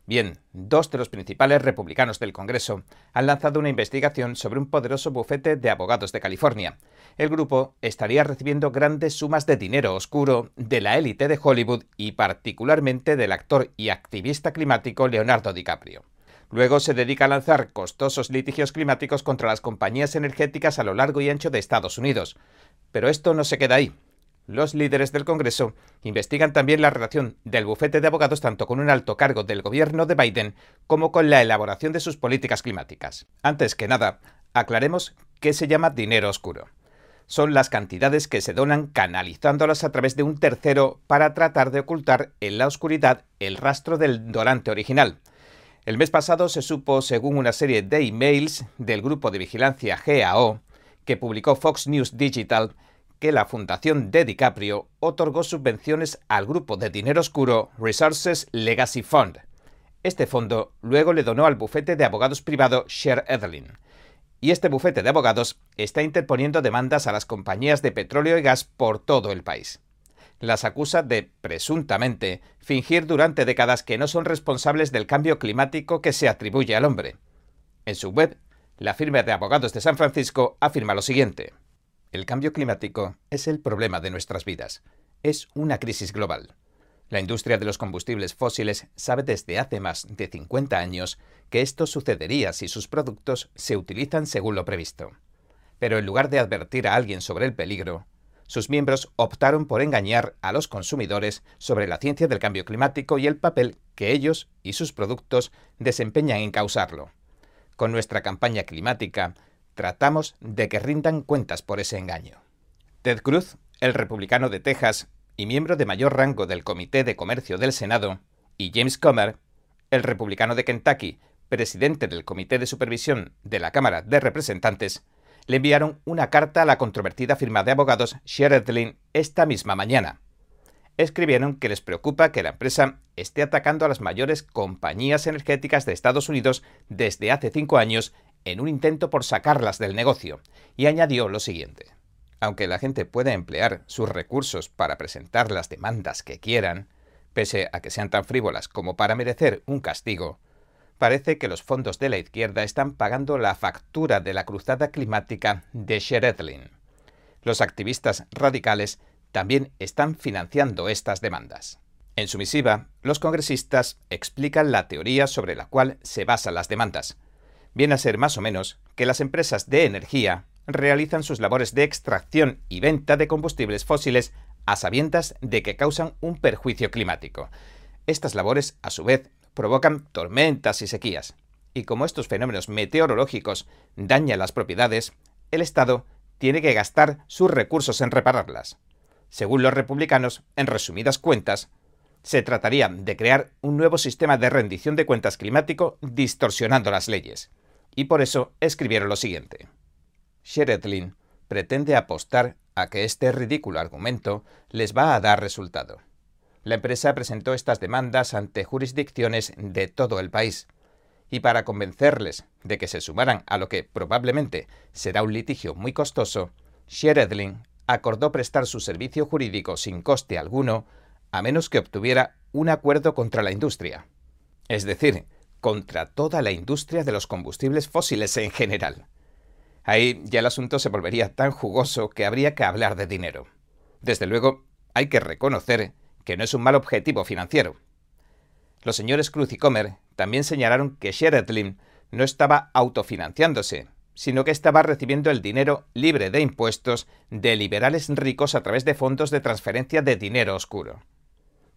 Bien, dos de los principales republicanos del Congreso han lanzado una investigación sobre un poderoso bufete de abogados de California. El grupo estaría recibiendo grandes sumas de dinero oscuro de la élite de Hollywood y particularmente del actor y activista climático Leonardo DiCaprio. Luego se dedica a lanzar costosos litigios climáticos contra las compañías energéticas a lo largo y ancho de Estados Unidos. Pero esto no se queda ahí. Los líderes del Congreso investigan también la relación del bufete de abogados tanto con un alto cargo del gobierno de Biden como con la elaboración de sus políticas climáticas. Antes que nada, aclaremos qué se llama dinero oscuro. son las cantidades que se donan canalizándolas a través de un tercero para tratar de ocultar en la oscuridad el rastro del donante original. El mes pasado se supo, según una serie de emails del grupo de vigilancia GAO, que publicó Fox News Digital, que la fundación de DiCaprio otorgó subvenciones al grupo de dinero oscuro Resources Legacy Fund. Este fondo luego le donó al bufete de abogados privado Share Edelin. Y este bufete de abogados está interponiendo demandas a las compañías de petróleo y gas por todo el país. Las acusa de, presuntamente, fingir durante décadas que no son responsables del cambio climático que se atribuye al hombre. En su web, la firma de abogados de San Francisco afirma lo siguiente. El cambio climático es el problema de nuestras vidas. Es una crisis global. La industria de los combustibles fósiles sabe desde hace más de 50 años que esto sucedería si sus productos se utilizan según lo previsto. Pero en lugar de advertir a alguien sobre el peligro, sus miembros optaron por engañar a los consumidores sobre la ciencia del cambio climático y el papel que ellos y sus productos desempeñan en causarlo. Con nuestra campaña climática, tratamos de que rindan cuentas por ese engaño. Ted Cruz, el republicano de Texas y miembro de mayor rango del Comité de Comercio del Senado, y James Comer, el republicano de Kentucky, presidente del Comité de Supervisión de la Cámara de Representantes, le enviaron una carta a la controvertida firma de abogados Sheredlin esta misma mañana. Escribieron que les preocupa que la empresa esté atacando a las mayores compañías energéticas de Estados Unidos desde hace cinco años en un intento por sacarlas del negocio, y añadió lo siguiente. Aunque la gente pueda emplear sus recursos para presentar las demandas que quieran, pese a que sean tan frívolas como para merecer un castigo, parece que los fondos de la izquierda están pagando la factura de la cruzada climática de Sheredlin. Los activistas radicales también están financiando estas demandas. En su misiva, los congresistas explican la teoría sobre la cual se basan las demandas, viene a ser más o menos que las empresas de energía realizan sus labores de extracción y venta de combustibles fósiles a sabiendas de que causan un perjuicio climático. Estas labores, a su vez, provocan tormentas y sequías. Y como estos fenómenos meteorológicos dañan las propiedades, el Estado tiene que gastar sus recursos en repararlas. Según los republicanos, en resumidas cuentas, se trataría de crear un nuevo sistema de rendición de cuentas climático distorsionando las leyes y por eso escribieron lo siguiente. Sheretlin pretende apostar a que este ridículo argumento les va a dar resultado. La empresa presentó estas demandas ante jurisdicciones de todo el país, y para convencerles de que se sumaran a lo que probablemente será un litigio muy costoso, Sheredlin acordó prestar su servicio jurídico sin coste alguno, a menos que obtuviera un acuerdo contra la industria. Es decir, contra toda la industria de los combustibles fósiles en general. Ahí ya el asunto se volvería tan jugoso que habría que hablar de dinero. Desde luego, hay que reconocer que no es un mal objetivo financiero. Los señores Cruz y Comer también señalaron que Sheretlin no estaba autofinanciándose, sino que estaba recibiendo el dinero libre de impuestos de liberales ricos a través de fondos de transferencia de dinero oscuro.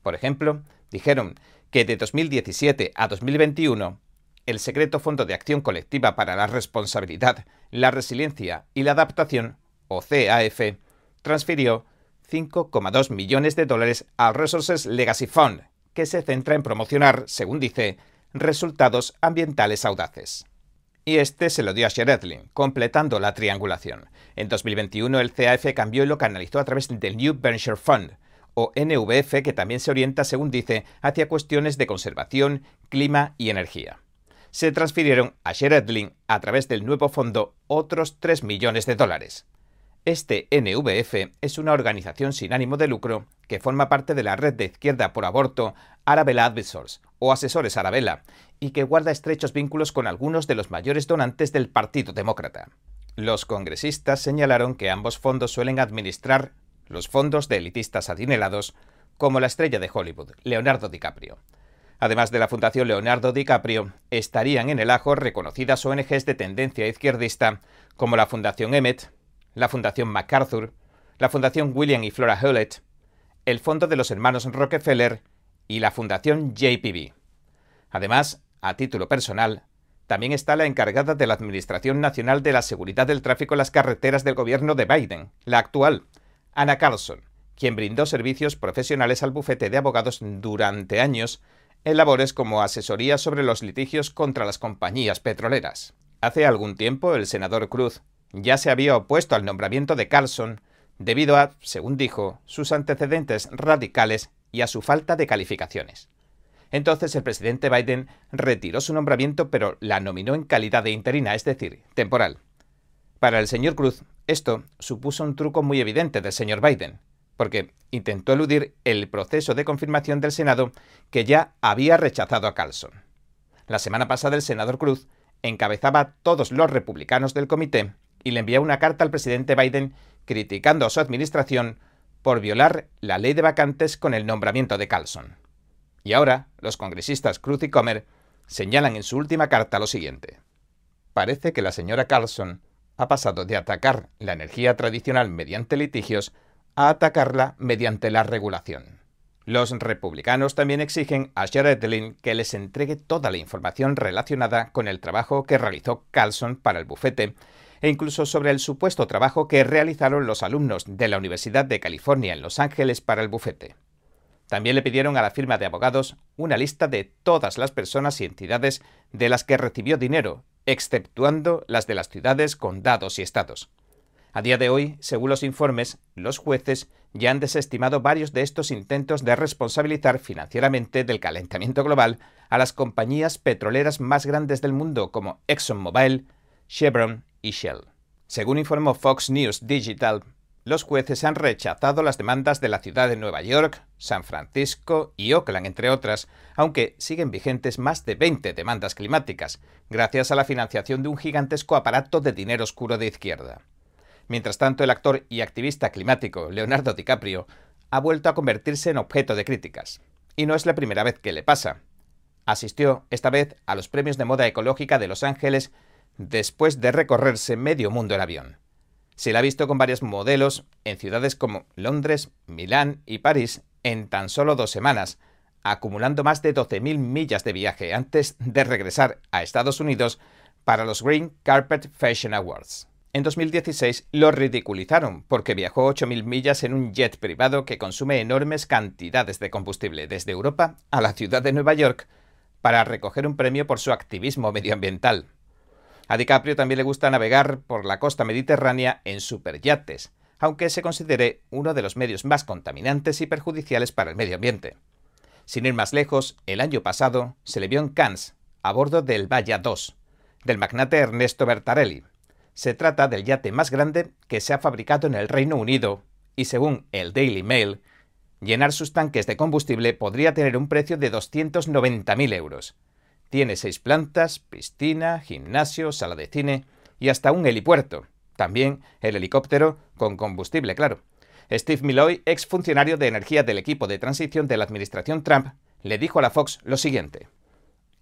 Por ejemplo, dijeron que de 2017 a 2021 el secreto Fondo de Acción Colectiva para la Responsabilidad, la Resiliencia y la Adaptación, o CAF, transfirió 5,2 millones de dólares al Resources Legacy Fund, que se centra en promocionar, según dice, resultados ambientales audaces. Y este se lo dio a Sheredlin, completando la triangulación. En 2021 el CAF cambió y lo canalizó a través del New Venture Fund, o NVF, que también se orienta, según dice, hacia cuestiones de conservación, clima y energía. Se transfirieron a Sheredlin a través del nuevo fondo otros 3 millones de dólares. Este NVF es una organización sin ánimo de lucro que forma parte de la red de izquierda por aborto Arabella Advisors o Asesores Arabella y que guarda estrechos vínculos con algunos de los mayores donantes del Partido Demócrata. Los congresistas señalaron que ambos fondos suelen administrar los fondos de elitistas adinerados, como la estrella de Hollywood, Leonardo DiCaprio. Además de la Fundación Leonardo DiCaprio, estarían en el ajo reconocidas ONGs de tendencia izquierdista como la Fundación Emmet, la Fundación MacArthur, la Fundación William y Flora Hewlett, el Fondo de los Hermanos Rockefeller y la Fundación JPB. Además, a título personal, también está la encargada de la Administración Nacional de la Seguridad del Tráfico en las Carreteras del gobierno de Biden, la actual, Anna Carlson, quien brindó servicios profesionales al bufete de abogados durante años en labores como asesoría sobre los litigios contra las compañías petroleras. Hace algún tiempo el senador Cruz ya se había opuesto al nombramiento de Carlson debido a, según dijo, sus antecedentes radicales y a su falta de calificaciones. Entonces el presidente Biden retiró su nombramiento pero la nominó en calidad de interina, es decir, temporal. Para el señor Cruz, esto supuso un truco muy evidente del señor Biden, porque intentó eludir el proceso de confirmación del Senado que ya había rechazado a Carlson. La semana pasada el senador Cruz encabezaba a todos los republicanos del comité y le envió una carta al presidente Biden criticando a su administración por violar la ley de vacantes con el nombramiento de Carlson. Y ahora, los congresistas Cruz y Comer señalan en su última carta lo siguiente. Parece que la señora Carlson ha pasado de atacar la energía tradicional mediante litigios a atacarla mediante la regulación. Los republicanos también exigen a Jared Lynn que les entregue toda la información relacionada con el trabajo que realizó Carlson para el bufete e incluso sobre el supuesto trabajo que realizaron los alumnos de la Universidad de California en Los Ángeles para el bufete. También le pidieron a la firma de abogados una lista de todas las personas y entidades de las que recibió dinero, exceptuando las de las ciudades, condados y estados. A día de hoy, según los informes, los jueces ya han desestimado varios de estos intentos de responsabilizar financieramente del calentamiento global a las compañías petroleras más grandes del mundo como ExxonMobil, Chevron y Shell. Según informó Fox News Digital, los jueces han rechazado las demandas de la ciudad de Nueva York, San Francisco y Oakland, entre otras, aunque siguen vigentes más de 20 demandas climáticas, gracias a la financiación de un gigantesco aparato de dinero oscuro de izquierda. Mientras tanto, el actor y activista climático Leonardo DiCaprio ha vuelto a convertirse en objeto de críticas. Y no es la primera vez que le pasa. Asistió, esta vez, a los premios de moda ecológica de Los Ángeles después de recorrerse medio mundo en avión. Se la ha visto con varios modelos en ciudades como Londres, Milán y París en tan solo dos semanas, acumulando más de 12.000 millas de viaje antes de regresar a Estados Unidos para los Green Carpet Fashion Awards. En 2016 lo ridiculizaron porque viajó 8.000 millas en un jet privado que consume enormes cantidades de combustible desde Europa a la ciudad de Nueva York para recoger un premio por su activismo medioambiental. A DiCaprio también le gusta navegar por la costa mediterránea en superyates, aunque se considere uno de los medios más contaminantes y perjudiciales para el medio ambiente. Sin ir más lejos, el año pasado se le vio en Cannes, a bordo del Valla 2, del magnate Ernesto Bertarelli, se trata del yate más grande que se ha fabricado en el Reino Unido y según el Daily Mail, llenar sus tanques de combustible podría tener un precio de 290.000 euros. Tiene seis plantas, piscina, gimnasio, sala de cine y hasta un helipuerto. También el helicóptero con combustible, claro. Steve Milloy, ex funcionario de energía del equipo de transición de la administración Trump, le dijo a la Fox lo siguiente.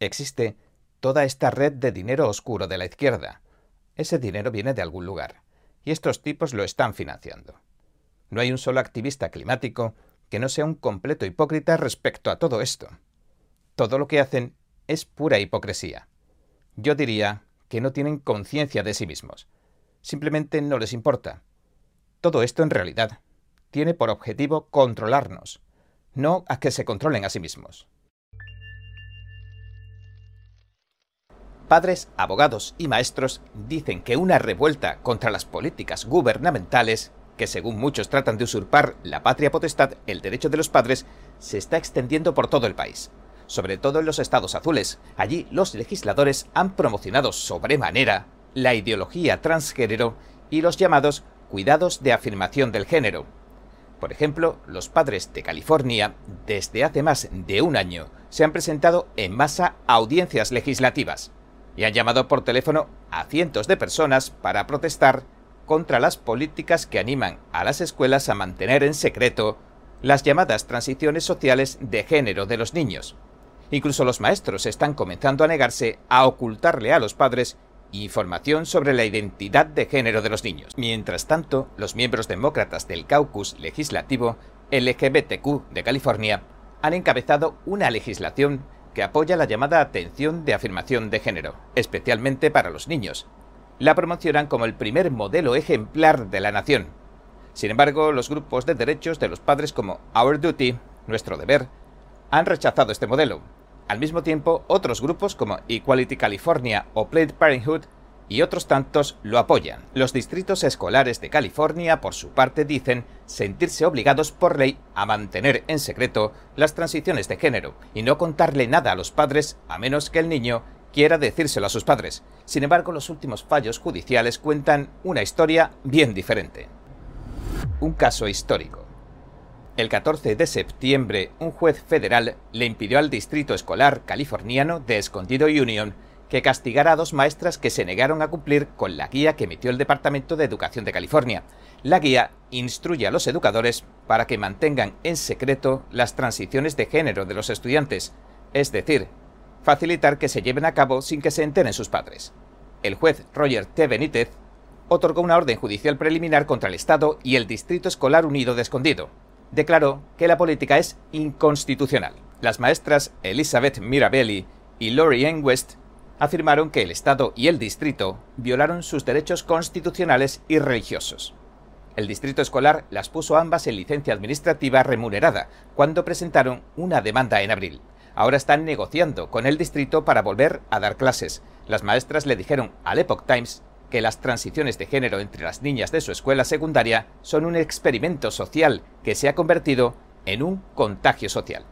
Existe toda esta red de dinero oscuro de la izquierda, ese dinero viene de algún lugar, y estos tipos lo están financiando. No hay un solo activista climático que no sea un completo hipócrita respecto a todo esto. Todo lo que hacen es pura hipocresía. Yo diría que no tienen conciencia de sí mismos. Simplemente no les importa. Todo esto en realidad tiene por objetivo controlarnos, no a que se controlen a sí mismos. Padres, abogados y maestros dicen que una revuelta contra las políticas gubernamentales, que según muchos tratan de usurpar la patria potestad, el derecho de los padres, se está extendiendo por todo el país. Sobre todo en los estados azules. Allí los legisladores han promocionado sobremanera la ideología transgénero y los llamados cuidados de afirmación del género. Por ejemplo, los padres de California, desde hace más de un año, se han presentado en masa a audiencias legislativas y han llamado por teléfono a cientos de personas para protestar contra las políticas que animan a las escuelas a mantener en secreto las llamadas transiciones sociales de género de los niños. Incluso los maestros están comenzando a negarse a ocultarle a los padres información sobre la identidad de género de los niños. Mientras tanto, los miembros demócratas del caucus legislativo LGBTQ de California han encabezado una legislación que apoya la llamada atención de afirmación de género, especialmente para los niños. La promocionan como el primer modelo ejemplar de la nación. Sin embargo, los grupos de derechos de los padres como Our Duty, nuestro deber, han rechazado este modelo. Al mismo tiempo, otros grupos como Equality California o Planned Parenthood y otros tantos lo apoyan. Los distritos escolares de California, por su parte, dicen sentirse obligados por ley a mantener en secreto las transiciones de género y no contarle nada a los padres a menos que el niño quiera decírselo a sus padres. Sin embargo, los últimos fallos judiciales cuentan una historia bien diferente. Un caso histórico. El 14 de septiembre, un juez federal le impidió al distrito escolar californiano de Escondido Union que castigara a dos maestras que se negaron a cumplir con la guía que emitió el Departamento de Educación de California. La guía instruye a los educadores para que mantengan en secreto las transiciones de género de los estudiantes, es decir, facilitar que se lleven a cabo sin que se enteren sus padres. El juez Roger T. Benítez otorgó una orden judicial preliminar contra el Estado y el Distrito Escolar Unido de Escondido. Declaró que la política es inconstitucional. Las maestras Elizabeth Mirabelli y Lori N. West afirmaron que el Estado y el Distrito violaron sus derechos constitucionales y religiosos. El Distrito Escolar las puso ambas en licencia administrativa remunerada cuando presentaron una demanda en abril. Ahora están negociando con el Distrito para volver a dar clases. Las maestras le dijeron al Epoch Times que las transiciones de género entre las niñas de su escuela secundaria son un experimento social que se ha convertido en un contagio social.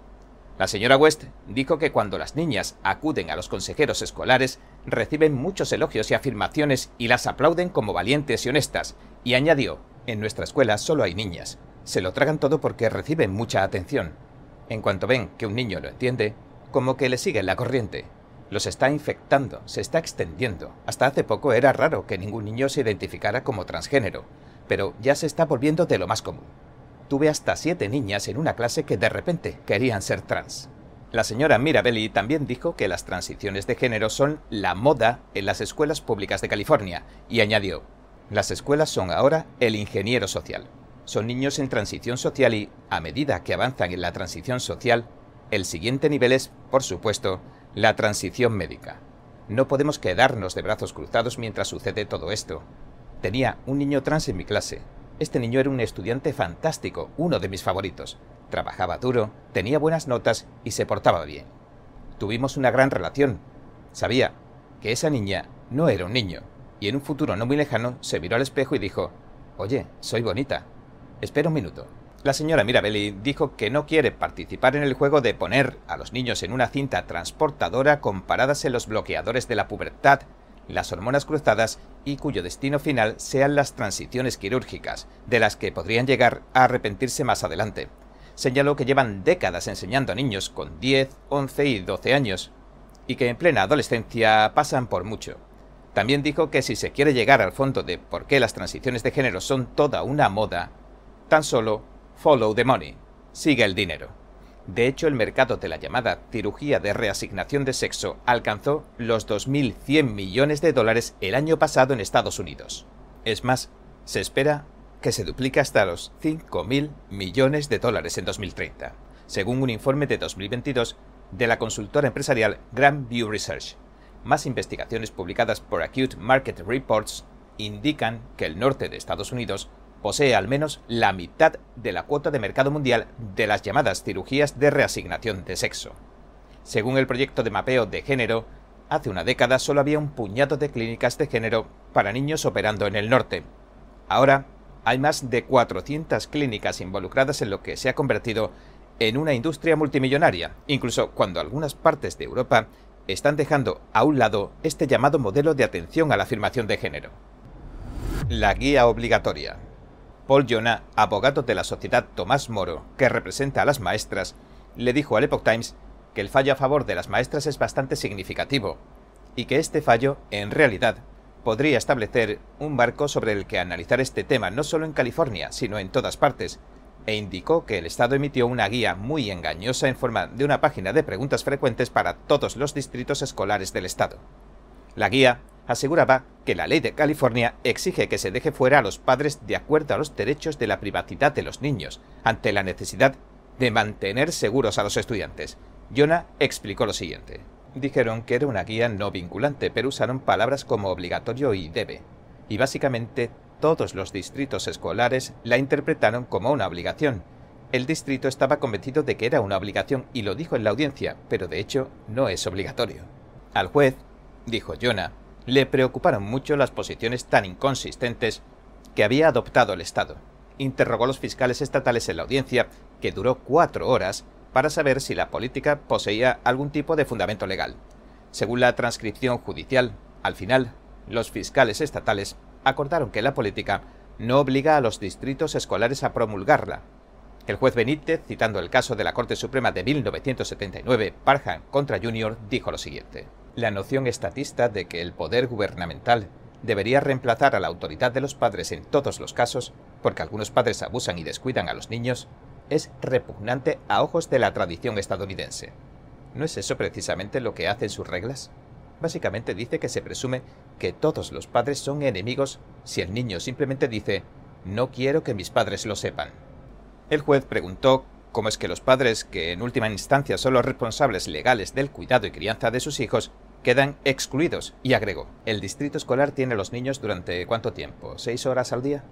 La señora West dijo que cuando las niñas acuden a los consejeros escolares reciben muchos elogios y afirmaciones y las aplauden como valientes y honestas, y añadió, en nuestra escuela solo hay niñas. Se lo tragan todo porque reciben mucha atención. En cuanto ven que un niño lo entiende, como que le siguen la corriente. Los está infectando, se está extendiendo. Hasta hace poco era raro que ningún niño se identificara como transgénero, pero ya se está volviendo de lo más común tuve hasta siete niñas en una clase que de repente querían ser trans. La señora Mirabelli también dijo que las transiciones de género son la moda en las escuelas públicas de California y añadió, las escuelas son ahora el ingeniero social. Son niños en transición social y, a medida que avanzan en la transición social, el siguiente nivel es, por supuesto, la transición médica. No podemos quedarnos de brazos cruzados mientras sucede todo esto. Tenía un niño trans en mi clase, este niño era un estudiante fantástico, uno de mis favoritos. Trabajaba duro, tenía buenas notas y se portaba bien. Tuvimos una gran relación. Sabía que esa niña no era un niño, y en un futuro no muy lejano se miró al espejo y dijo, Oye, soy bonita. Espera un minuto. La señora Mirabelli dijo que no quiere participar en el juego de poner a los niños en una cinta transportadora comparadas en los bloqueadores de la pubertad las hormonas cruzadas y cuyo destino final sean las transiciones quirúrgicas, de las que podrían llegar a arrepentirse más adelante. Señaló que llevan décadas enseñando a niños con 10, 11 y 12 años, y que en plena adolescencia pasan por mucho. También dijo que si se quiere llegar al fondo de por qué las transiciones de género son toda una moda, tan solo follow the money, sigue el dinero. De hecho, el mercado de la llamada cirugía de reasignación de sexo alcanzó los 2.100 millones de dólares el año pasado en Estados Unidos. Es más, se espera que se duplique hasta los 5.000 millones de dólares en 2030, según un informe de 2022 de la consultora empresarial Grand View Research. Más investigaciones publicadas por Acute Market Reports indican que el norte de Estados Unidos posee al menos la mitad de la cuota de mercado mundial de las llamadas cirugías de reasignación de sexo. Según el proyecto de mapeo de género, hace una década solo había un puñado de clínicas de género para niños operando en el norte. Ahora hay más de 400 clínicas involucradas en lo que se ha convertido en una industria multimillonaria, incluso cuando algunas partes de Europa están dejando a un lado este llamado modelo de atención a la afirmación de género. La guía obligatoria. Paul Jonah, abogado de la sociedad Tomás Moro, que representa a las maestras, le dijo al Epoch Times que el fallo a favor de las maestras es bastante significativo y que este fallo, en realidad, podría establecer un marco sobre el que analizar este tema no solo en California, sino en todas partes, e indicó que el Estado emitió una guía muy engañosa en forma de una página de preguntas frecuentes para todos los distritos escolares del Estado. La guía aseguraba que la ley de California exige que se deje fuera a los padres de acuerdo a los derechos de la privacidad de los niños, ante la necesidad de mantener seguros a los estudiantes. Jonah explicó lo siguiente. Dijeron que era una guía no vinculante, pero usaron palabras como obligatorio y debe. Y básicamente todos los distritos escolares la interpretaron como una obligación. El distrito estaba convencido de que era una obligación y lo dijo en la audiencia, pero de hecho no es obligatorio. Al juez, dijo Jonah, le preocuparon mucho las posiciones tan inconsistentes que había adoptado el Estado. Interrogó a los fiscales estatales en la audiencia, que duró cuatro horas, para saber si la política poseía algún tipo de fundamento legal. Según la transcripción judicial, al final, los fiscales estatales acordaron que la política no obliga a los distritos escolares a promulgarla. El juez Benítez, citando el caso de la Corte Suprema de 1979, Parham contra Junior, dijo lo siguiente. La noción estatista de que el poder gubernamental debería reemplazar a la autoridad de los padres en todos los casos, porque algunos padres abusan y descuidan a los niños, es repugnante a ojos de la tradición estadounidense. ¿No es eso precisamente lo que hacen sus reglas? Básicamente dice que se presume que todos los padres son enemigos si el niño simplemente dice no quiero que mis padres lo sepan. El juez preguntó cómo es que los padres, que en última instancia son los responsables legales del cuidado y crianza de sus hijos, quedan excluidos y agregó, ¿el distrito escolar tiene a los niños durante cuánto tiempo? ¿Seis horas al día?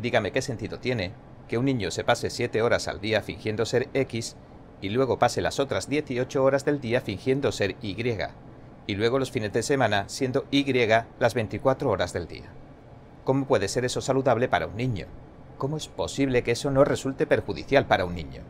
Dígame qué sentido tiene que un niño se pase siete horas al día fingiendo ser X y luego pase las otras 18 horas del día fingiendo ser Y y luego los fines de semana siendo Y las 24 horas del día. ¿Cómo puede ser eso saludable para un niño? ¿Cómo es posible que eso no resulte perjudicial para un niño?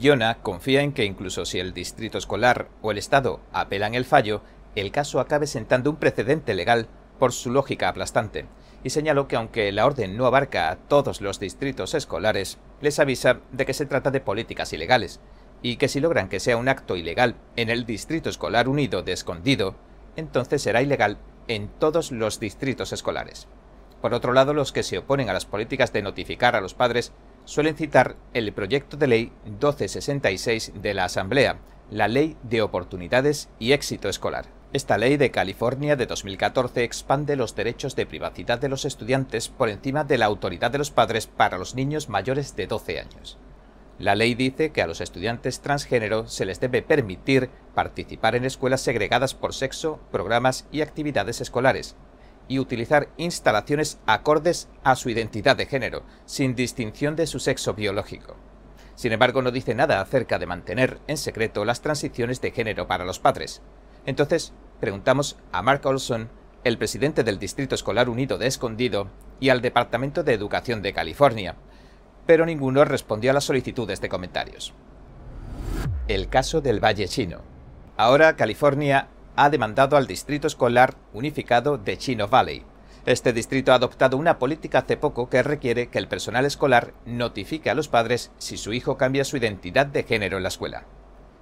Jonah confía en que incluso si el distrito escolar o el Estado apelan el fallo, el caso acabe sentando un precedente legal por su lógica aplastante, y señaló que aunque la orden no abarca a todos los distritos escolares, les avisa de que se trata de políticas ilegales, y que si logran que sea un acto ilegal en el Distrito Escolar Unido de Escondido, entonces será ilegal en todos los distritos escolares. Por otro lado, los que se oponen a las políticas de notificar a los padres suelen citar el proyecto de ley 1266 de la Asamblea, la Ley de Oportunidades y Éxito Escolar. Esta ley de California de 2014 expande los derechos de privacidad de los estudiantes por encima de la autoridad de los padres para los niños mayores de 12 años. La ley dice que a los estudiantes transgénero se les debe permitir participar en escuelas segregadas por sexo, programas y actividades escolares, y utilizar instalaciones acordes a su identidad de género, sin distinción de su sexo biológico. Sin embargo, no dice nada acerca de mantener en secreto las transiciones de género para los padres. Entonces, preguntamos a Mark Olson, el presidente del Distrito Escolar Unido de Escondido, y al Departamento de Educación de California, pero ninguno respondió a las solicitudes de comentarios. El caso del Valle Chino. Ahora California ha demandado al Distrito Escolar Unificado de Chino Valley. Este distrito ha adoptado una política hace poco que requiere que el personal escolar notifique a los padres si su hijo cambia su identidad de género en la escuela.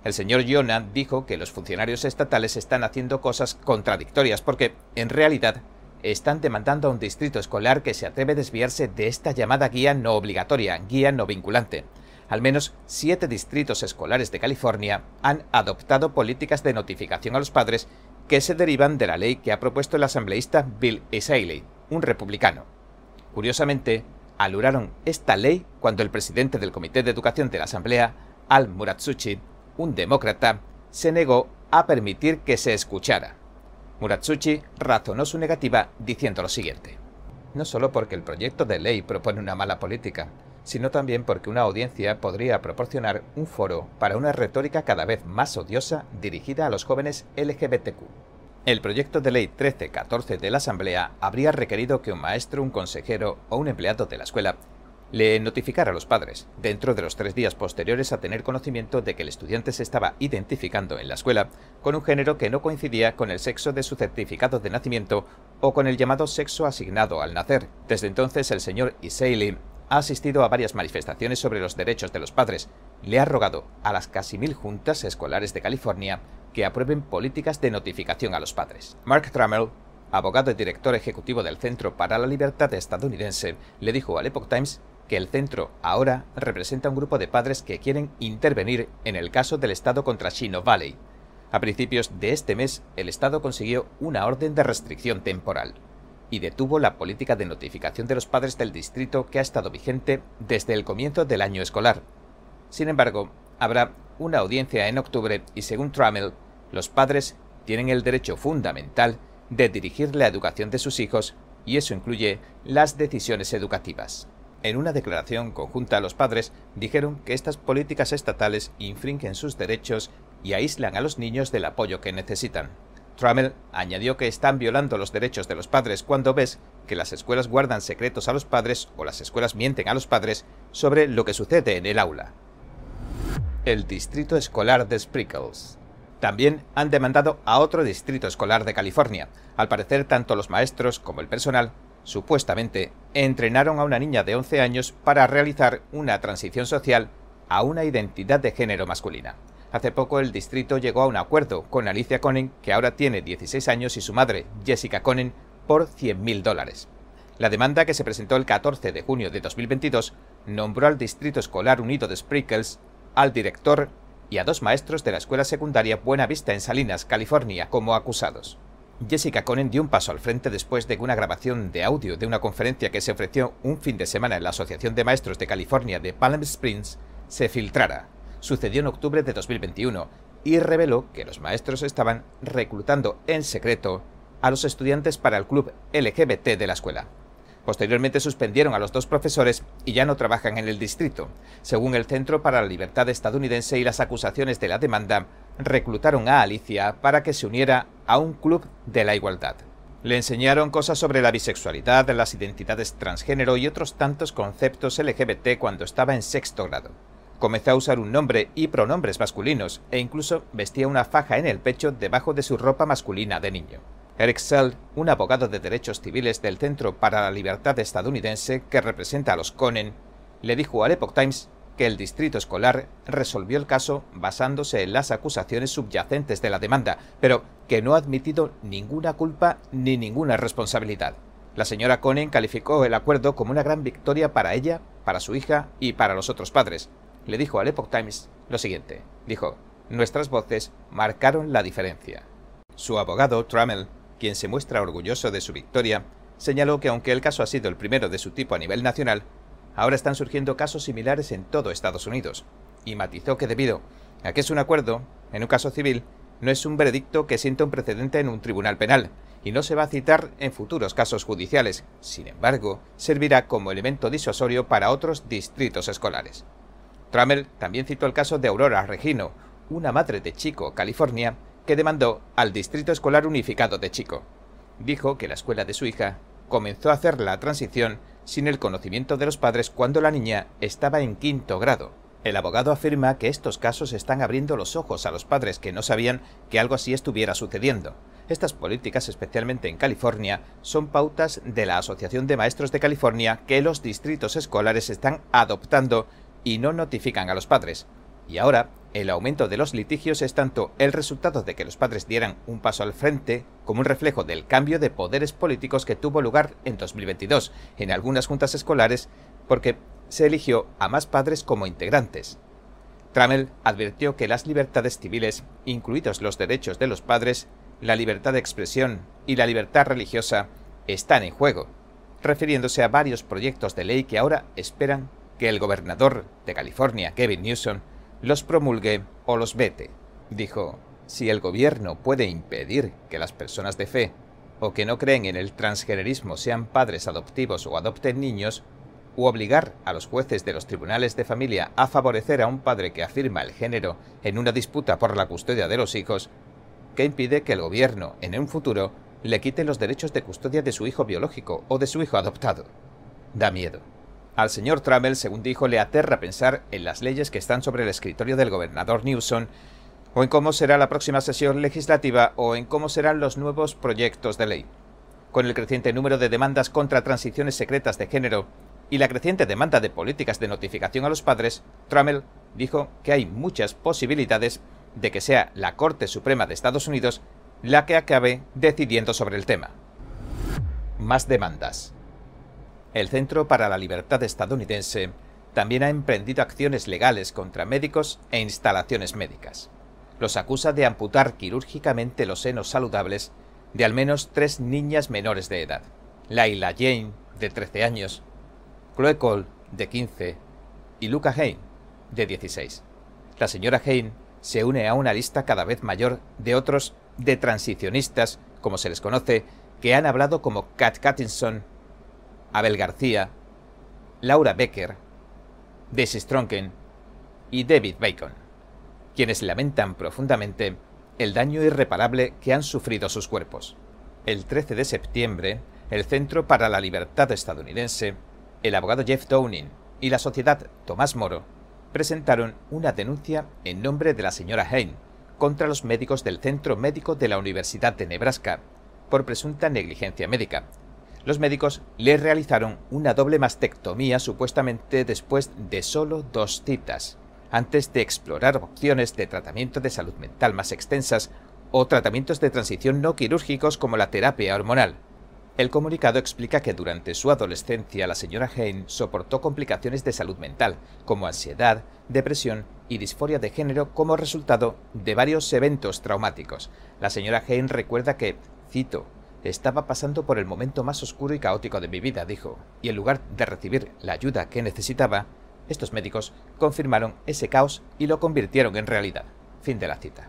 El señor Jonah dijo que los funcionarios estatales están haciendo cosas contradictorias porque, en realidad, están demandando a un distrito escolar que se atreve a desviarse de esta llamada guía no obligatoria, guía no vinculante. Al menos siete distritos escolares de California han adoptado políticas de notificación a los padres que se derivan de la ley que ha propuesto el asambleísta Bill Essayli, un republicano. Curiosamente, aluraron esta ley cuando el presidente del Comité de Educación de la Asamblea, Al Muratsuchi, un demócrata, se negó a permitir que se escuchara. Muratsuchi razonó su negativa diciendo lo siguiente. No solo porque el proyecto de ley propone una mala política, sino también porque una audiencia podría proporcionar un foro para una retórica cada vez más odiosa dirigida a los jóvenes LGBTQ. El proyecto de ley 1314 de la Asamblea habría requerido que un maestro, un consejero o un empleado de la escuela le notificara a los padres, dentro de los tres días posteriores a tener conocimiento de que el estudiante se estaba identificando en la escuela con un género que no coincidía con el sexo de su certificado de nacimiento o con el llamado sexo asignado al nacer. Desde entonces el señor Isaili ha asistido a varias manifestaciones sobre los derechos de los padres. Le ha rogado a las casi mil juntas escolares de California que aprueben políticas de notificación a los padres. Mark Trammell, abogado y director ejecutivo del Centro para la Libertad estadounidense, le dijo al Epoch Times que el centro ahora representa un grupo de padres que quieren intervenir en el caso del Estado contra Chino Valley. A principios de este mes, el Estado consiguió una orden de restricción temporal y detuvo la política de notificación de los padres del distrito que ha estado vigente desde el comienzo del año escolar. Sin embargo, habrá una audiencia en octubre y según Trammell, los padres tienen el derecho fundamental de dirigir la educación de sus hijos y eso incluye las decisiones educativas. En una declaración conjunta, los padres dijeron que estas políticas estatales infringen sus derechos y aíslan a los niños del apoyo que necesitan. Trammell añadió que están violando los derechos de los padres cuando ves que las escuelas guardan secretos a los padres o las escuelas mienten a los padres sobre lo que sucede en el aula. El distrito escolar de Sprinkles. También han demandado a otro distrito escolar de California. Al parecer, tanto los maestros como el personal supuestamente, entrenaron a una niña de 11 años para realizar una transición social a una identidad de género masculina. Hace poco el distrito llegó a un acuerdo con Alicia Conen, que ahora tiene 16 años, y su madre, Jessica Conen, por 100.000 dólares. La demanda que se presentó el 14 de junio de 2022 nombró al Distrito Escolar Unido de Sprinkles, al director y a dos maestros de la escuela secundaria Buena Vista en Salinas, California, como acusados. Jessica Conen dio un paso al frente después de que una grabación de audio de una conferencia que se ofreció un fin de semana en la Asociación de Maestros de California de Palm Springs se filtrara. Sucedió en octubre de 2021 y reveló que los maestros estaban reclutando en secreto a los estudiantes para el club LGBT de la escuela. Posteriormente suspendieron a los dos profesores y ya no trabajan en el distrito. Según el Centro para la Libertad estadounidense y las acusaciones de la demanda, reclutaron a Alicia para que se uniera a un club de la igualdad. Le enseñaron cosas sobre la bisexualidad, las identidades transgénero y otros tantos conceptos LGBT cuando estaba en sexto grado. Comenzó a usar un nombre y pronombres masculinos e incluso vestía una faja en el pecho debajo de su ropa masculina de niño. Eric Seld, un abogado de derechos civiles del Centro para la Libertad estadounidense que representa a los Conen, le dijo al Epoch Times que el distrito escolar resolvió el caso basándose en las acusaciones subyacentes de la demanda, pero que no ha admitido ninguna culpa ni ninguna responsabilidad. La señora Conen calificó el acuerdo como una gran victoria para ella, para su hija y para los otros padres. Le dijo al Epoch Times lo siguiente. Dijo, nuestras voces marcaron la diferencia. Su abogado, Trammell, quien se muestra orgulloso de su victoria, señaló que aunque el caso ha sido el primero de su tipo a nivel nacional, Ahora están surgiendo casos similares en todo Estados Unidos, y matizó que debido a que es un acuerdo, en un caso civil, no es un veredicto que sienta un precedente en un tribunal penal, y no se va a citar en futuros casos judiciales. Sin embargo, servirá como elemento disuasorio para otros distritos escolares. Trammell también citó el caso de Aurora Regino, una madre de Chico, California, que demandó al Distrito Escolar Unificado de Chico. Dijo que la escuela de su hija comenzó a hacer la transición sin el conocimiento de los padres cuando la niña estaba en quinto grado. El abogado afirma que estos casos están abriendo los ojos a los padres que no sabían que algo así estuviera sucediendo. Estas políticas, especialmente en California, son pautas de la Asociación de Maestros de California que los distritos escolares están adoptando y no notifican a los padres. Y ahora, el aumento de los litigios es tanto el resultado de que los padres dieran un paso al frente como un reflejo del cambio de poderes políticos que tuvo lugar en 2022 en algunas juntas escolares porque se eligió a más padres como integrantes. Trammell advirtió que las libertades civiles, incluidos los derechos de los padres, la libertad de expresión y la libertad religiosa, están en juego, refiriéndose a varios proyectos de ley que ahora esperan que el gobernador de California, Kevin Newsom, los promulgue o los vete. Dijo, si el gobierno puede impedir que las personas de fe o que no creen en el transgenerismo sean padres adoptivos o adopten niños, u obligar a los jueces de los tribunales de familia a favorecer a un padre que afirma el género en una disputa por la custodia de los hijos, ¿qué impide que el gobierno, en un futuro, le quite los derechos de custodia de su hijo biológico o de su hijo adoptado? Da miedo. Al señor Trammell, según dijo, le aterra pensar en las leyes que están sobre el escritorio del gobernador Newsom, o en cómo será la próxima sesión legislativa, o en cómo serán los nuevos proyectos de ley. Con el creciente número de demandas contra transiciones secretas de género y la creciente demanda de políticas de notificación a los padres, Trammell dijo que hay muchas posibilidades de que sea la Corte Suprema de Estados Unidos la que acabe decidiendo sobre el tema. Más demandas. El Centro para la Libertad estadounidense también ha emprendido acciones legales contra médicos e instalaciones médicas. Los acusa de amputar quirúrgicamente los senos saludables de al menos tres niñas menores de edad. Laila Jane, de 13 años, Chloe Cole, de 15, y Luca Hain, de 16. La señora Hein se une a una lista cada vez mayor de otros de transicionistas, como se les conoce, que han hablado como Kat Cattinson, Abel García, Laura Becker, Daisy Stronken y David Bacon, quienes lamentan profundamente el daño irreparable que han sufrido sus cuerpos. El 13 de septiembre, el Centro para la Libertad estadounidense, el abogado Jeff Downing y la sociedad Tomás Moro presentaron una denuncia en nombre de la señora Hain contra los médicos del Centro Médico de la Universidad de Nebraska por presunta negligencia médica. Los médicos le realizaron una doble mastectomía supuestamente después de solo dos citas, antes de explorar opciones de tratamiento de salud mental más extensas o tratamientos de transición no quirúrgicos como la terapia hormonal. El comunicado explica que durante su adolescencia la señora Hain soportó complicaciones de salud mental, como ansiedad, depresión y disforia de género como resultado de varios eventos traumáticos. La señora Hain recuerda que, cito, estaba pasando por el momento más oscuro y caótico de mi vida, dijo, y en lugar de recibir la ayuda que necesitaba, estos médicos confirmaron ese caos y lo convirtieron en realidad. Fin de la cita.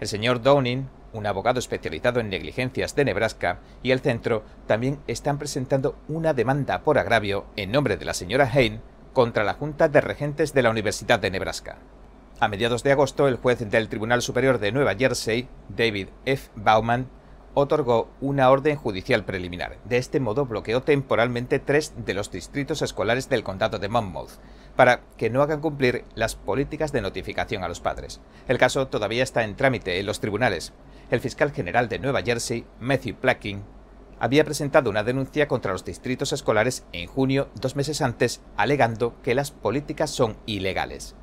El señor Downing un abogado especializado en negligencias de Nebraska, y el centro también están presentando una demanda por agravio en nombre de la señora Hain contra la Junta de Regentes de la Universidad de Nebraska. A mediados de agosto, el juez del Tribunal Superior de Nueva Jersey, David F. Bauman, otorgó una orden judicial preliminar. De este modo bloqueó temporalmente tres de los distritos escolares del condado de Monmouth, para que no hagan cumplir las políticas de notificación a los padres. El caso todavía está en trámite en los tribunales. El fiscal general de Nueva Jersey, Matthew Placking, había presentado una denuncia contra los distritos escolares en junio, dos meses antes, alegando que las políticas son ilegales.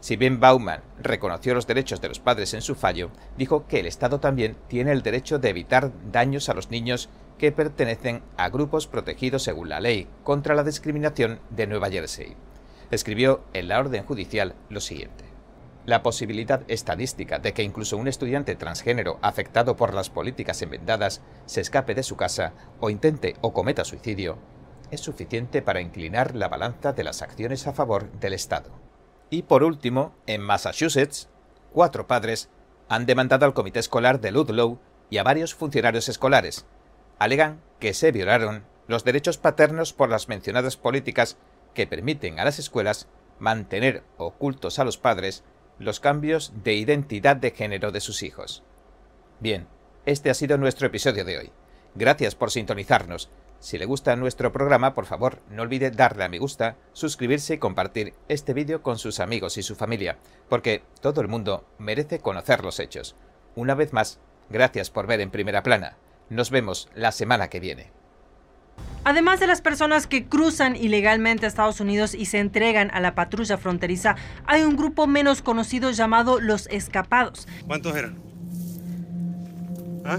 Si bien Bauman reconoció los derechos de los padres en su fallo, dijo que el Estado también tiene el derecho de evitar daños a los niños que pertenecen a grupos protegidos según la ley contra la discriminación de Nueva Jersey escribió en la orden judicial lo siguiente. La posibilidad estadística de que incluso un estudiante transgénero afectado por las políticas enmendadas se escape de su casa o intente o cometa suicidio es suficiente para inclinar la balanza de las acciones a favor del Estado. Y por último, en Massachusetts, cuatro padres han demandado al comité escolar de Ludlow y a varios funcionarios escolares. Alegan que se violaron los derechos paternos por las mencionadas políticas que permiten a las escuelas mantener ocultos a los padres los cambios de identidad de género de sus hijos. Bien, este ha sido nuestro episodio de hoy. Gracias por sintonizarnos. Si le gusta nuestro programa, por favor, no olvide darle a me gusta, suscribirse y compartir este vídeo con sus amigos y su familia, porque todo el mundo merece conocer los hechos. Una vez más, gracias por ver en primera plana. Nos vemos la semana que viene. Además de las personas que cruzan ilegalmente a Estados Unidos y se entregan a la patrulla fronteriza, hay un grupo menos conocido llamado los escapados. ¿Cuántos eran? ¿Ah?